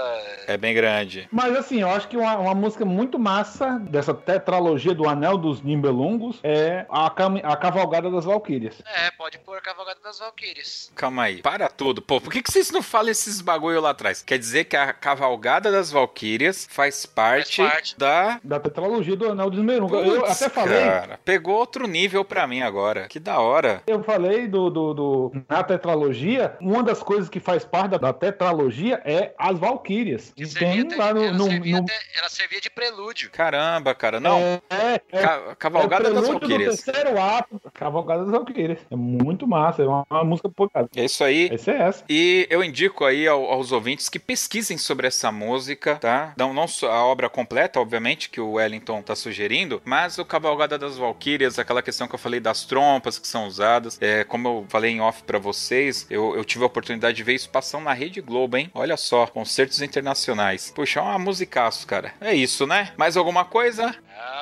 É bem grande. Mas assim, eu acho que uma, uma música muito massa dessa tetralogia do Anel dos Nimbelungos é a, cam- a Cavalgada das Valquírias. É, pode pôr a Cavalgada das Valquírias. Calma aí, para tudo. Pô, por que, que vocês não falam esses bagulho lá atrás? Quer dizer que a Cavalgada das Valquírias faz parte, Faz parte. da. Da tetralogia do Anel dos Nimbelungos. Eu até falei, Cara, pegou outro nível pra mim agora. Que da hora. eu falei do, do, do- na tetralogia, uma das coisas que faz parte da, da tetralogia é as Valquírias. Servia tem até- lá no. ela, no- servia no- até- ela servia de prelúdio. Caramba, cara. Não. É, é, é, Ca- Cavalgada é o das Valquírias. terceiro ato, Cavalgada das Valquírias. É muito massa, é uma, uma música pocada. É isso aí. Essa é essa. E eu indico aí ao- aos ouvintes que pesquisem sobre essa música, tá? Não, não só a obra completa, obviamente, que o Wellington tá sugerindo, mas o Cavalgada das Valquírias, aquela questão que eu falei das trompas que são usadas. É, como eu falei em off pra vocês, eu, eu tive a oportunidade de ver isso passando na Rede Globo, hein? Olha só, concertos internacionais. Puxa, é uma musicaço, cara. É isso, né? Mais alguma coisa?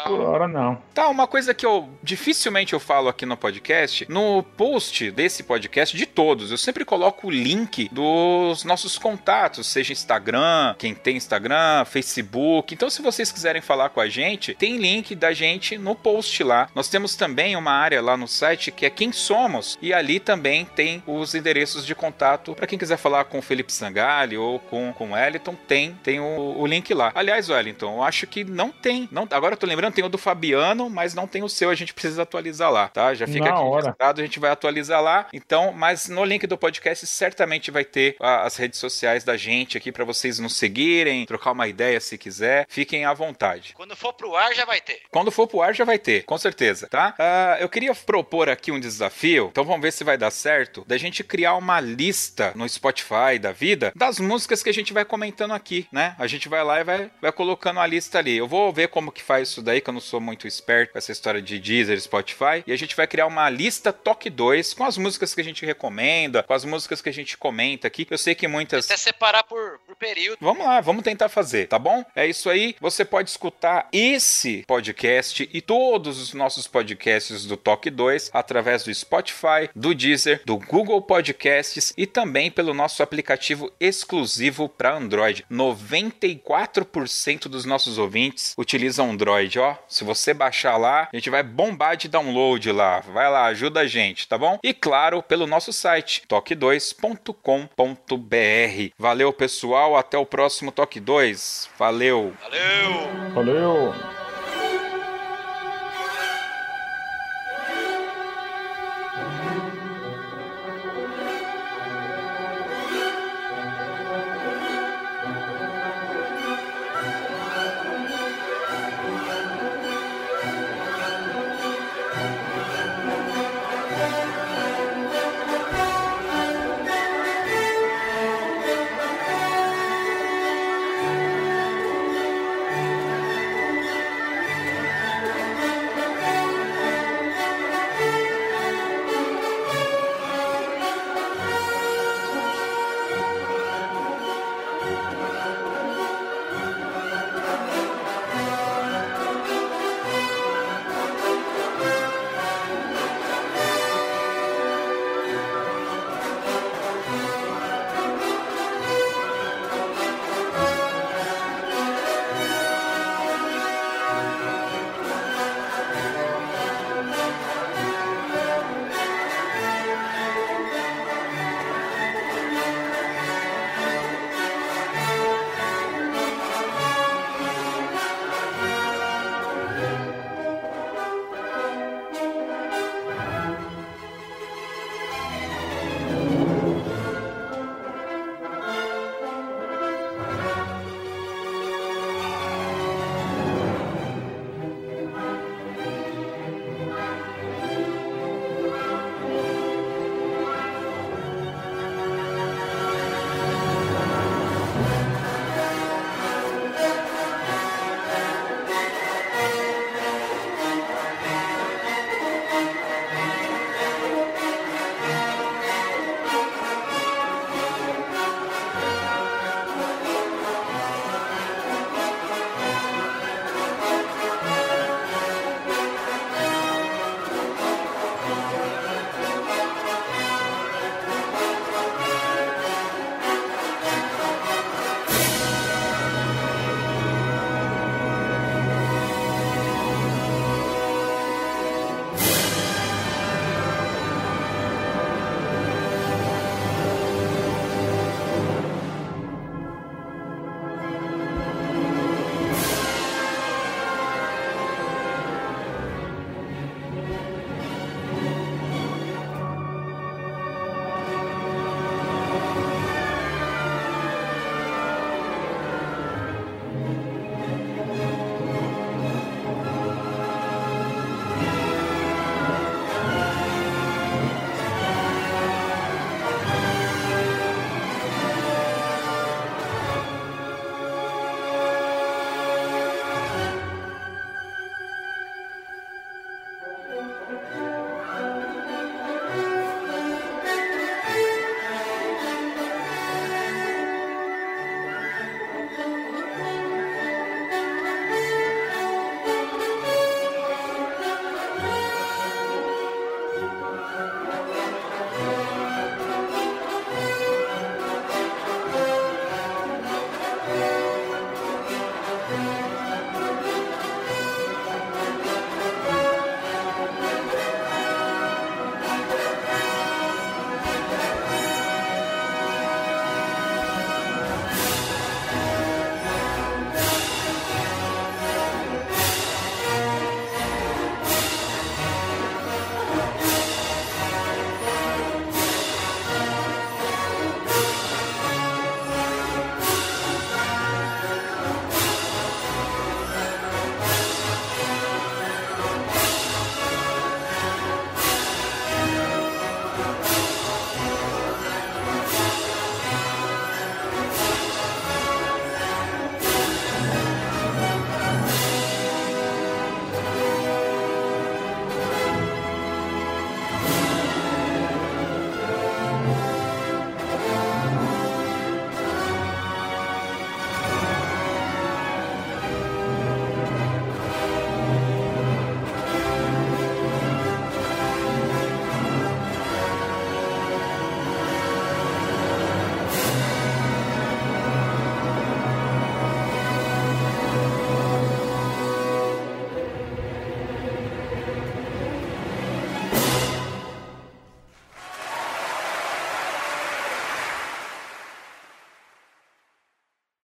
Por Não. hora não. Tá, uma coisa que eu dificilmente eu falo aqui no podcast, no post desse podcast, de todos, eu sempre coloco o link dos nossos contatos, seja Instagram, quem tem Instagram, Facebook. Então, se vocês quiserem falar com a gente, tem link da gente no post lá. Nós temos também uma área lá no site que é quem somos, e ali também tem os endereços de contato para quem quiser falar com o Felipe Sangali ou com, com o Wellington, tem, tem o, o link lá. Aliás, Wellington, eu acho que não tem, não, agora eu tô lembrando, tem o do Fabiano, mas não tem o seu, a gente precisa atualizar lá, tá? Já fica Na aqui hora. registrado, a gente vai atualizar lá. Então, mas no link do podcast certamente vai ter a- as redes sociais da gente aqui para vocês nos seguirem, trocar uma ideia se quiser. Fiquem à vontade. Quando for pro ar, já vai ter. Quando for pro ar já vai ter, com certeza, tá? Ah, eu queria propor aqui um desafio, então vamos ver se vai dar certo, da gente criar uma lista no Spotify da vida das músicas que a gente vai comentando aqui, né? A gente vai lá e vai, vai colocando a lista ali. Eu vou ver como que faz isso daí, que eu não sou muito esperto com essa história de Deezer, Spotify, e a gente vai criar uma lista Toque 2 com as músicas que a gente recomenda, com as músicas que a gente comenta aqui. Eu sei que muitas Até separar por, por período. Vamos lá, vamos tentar fazer, tá bom? É isso aí. Você pode escutar esse podcast e todos os nossos podcasts do Toque 2 através do Spotify, do Deezer, do Google Podcasts e também pelo nosso aplicativo exclusivo para Android. 94% dos nossos ouvintes utilizam Android, ó. Se você baixar lá, a gente vai bombar de download lá. Vai lá, ajuda a gente, tá bom? E claro, pelo nosso site toque2.com.br. Valeu, pessoal, até o próximo Toque 2. Valeu. Valeu! Valeu!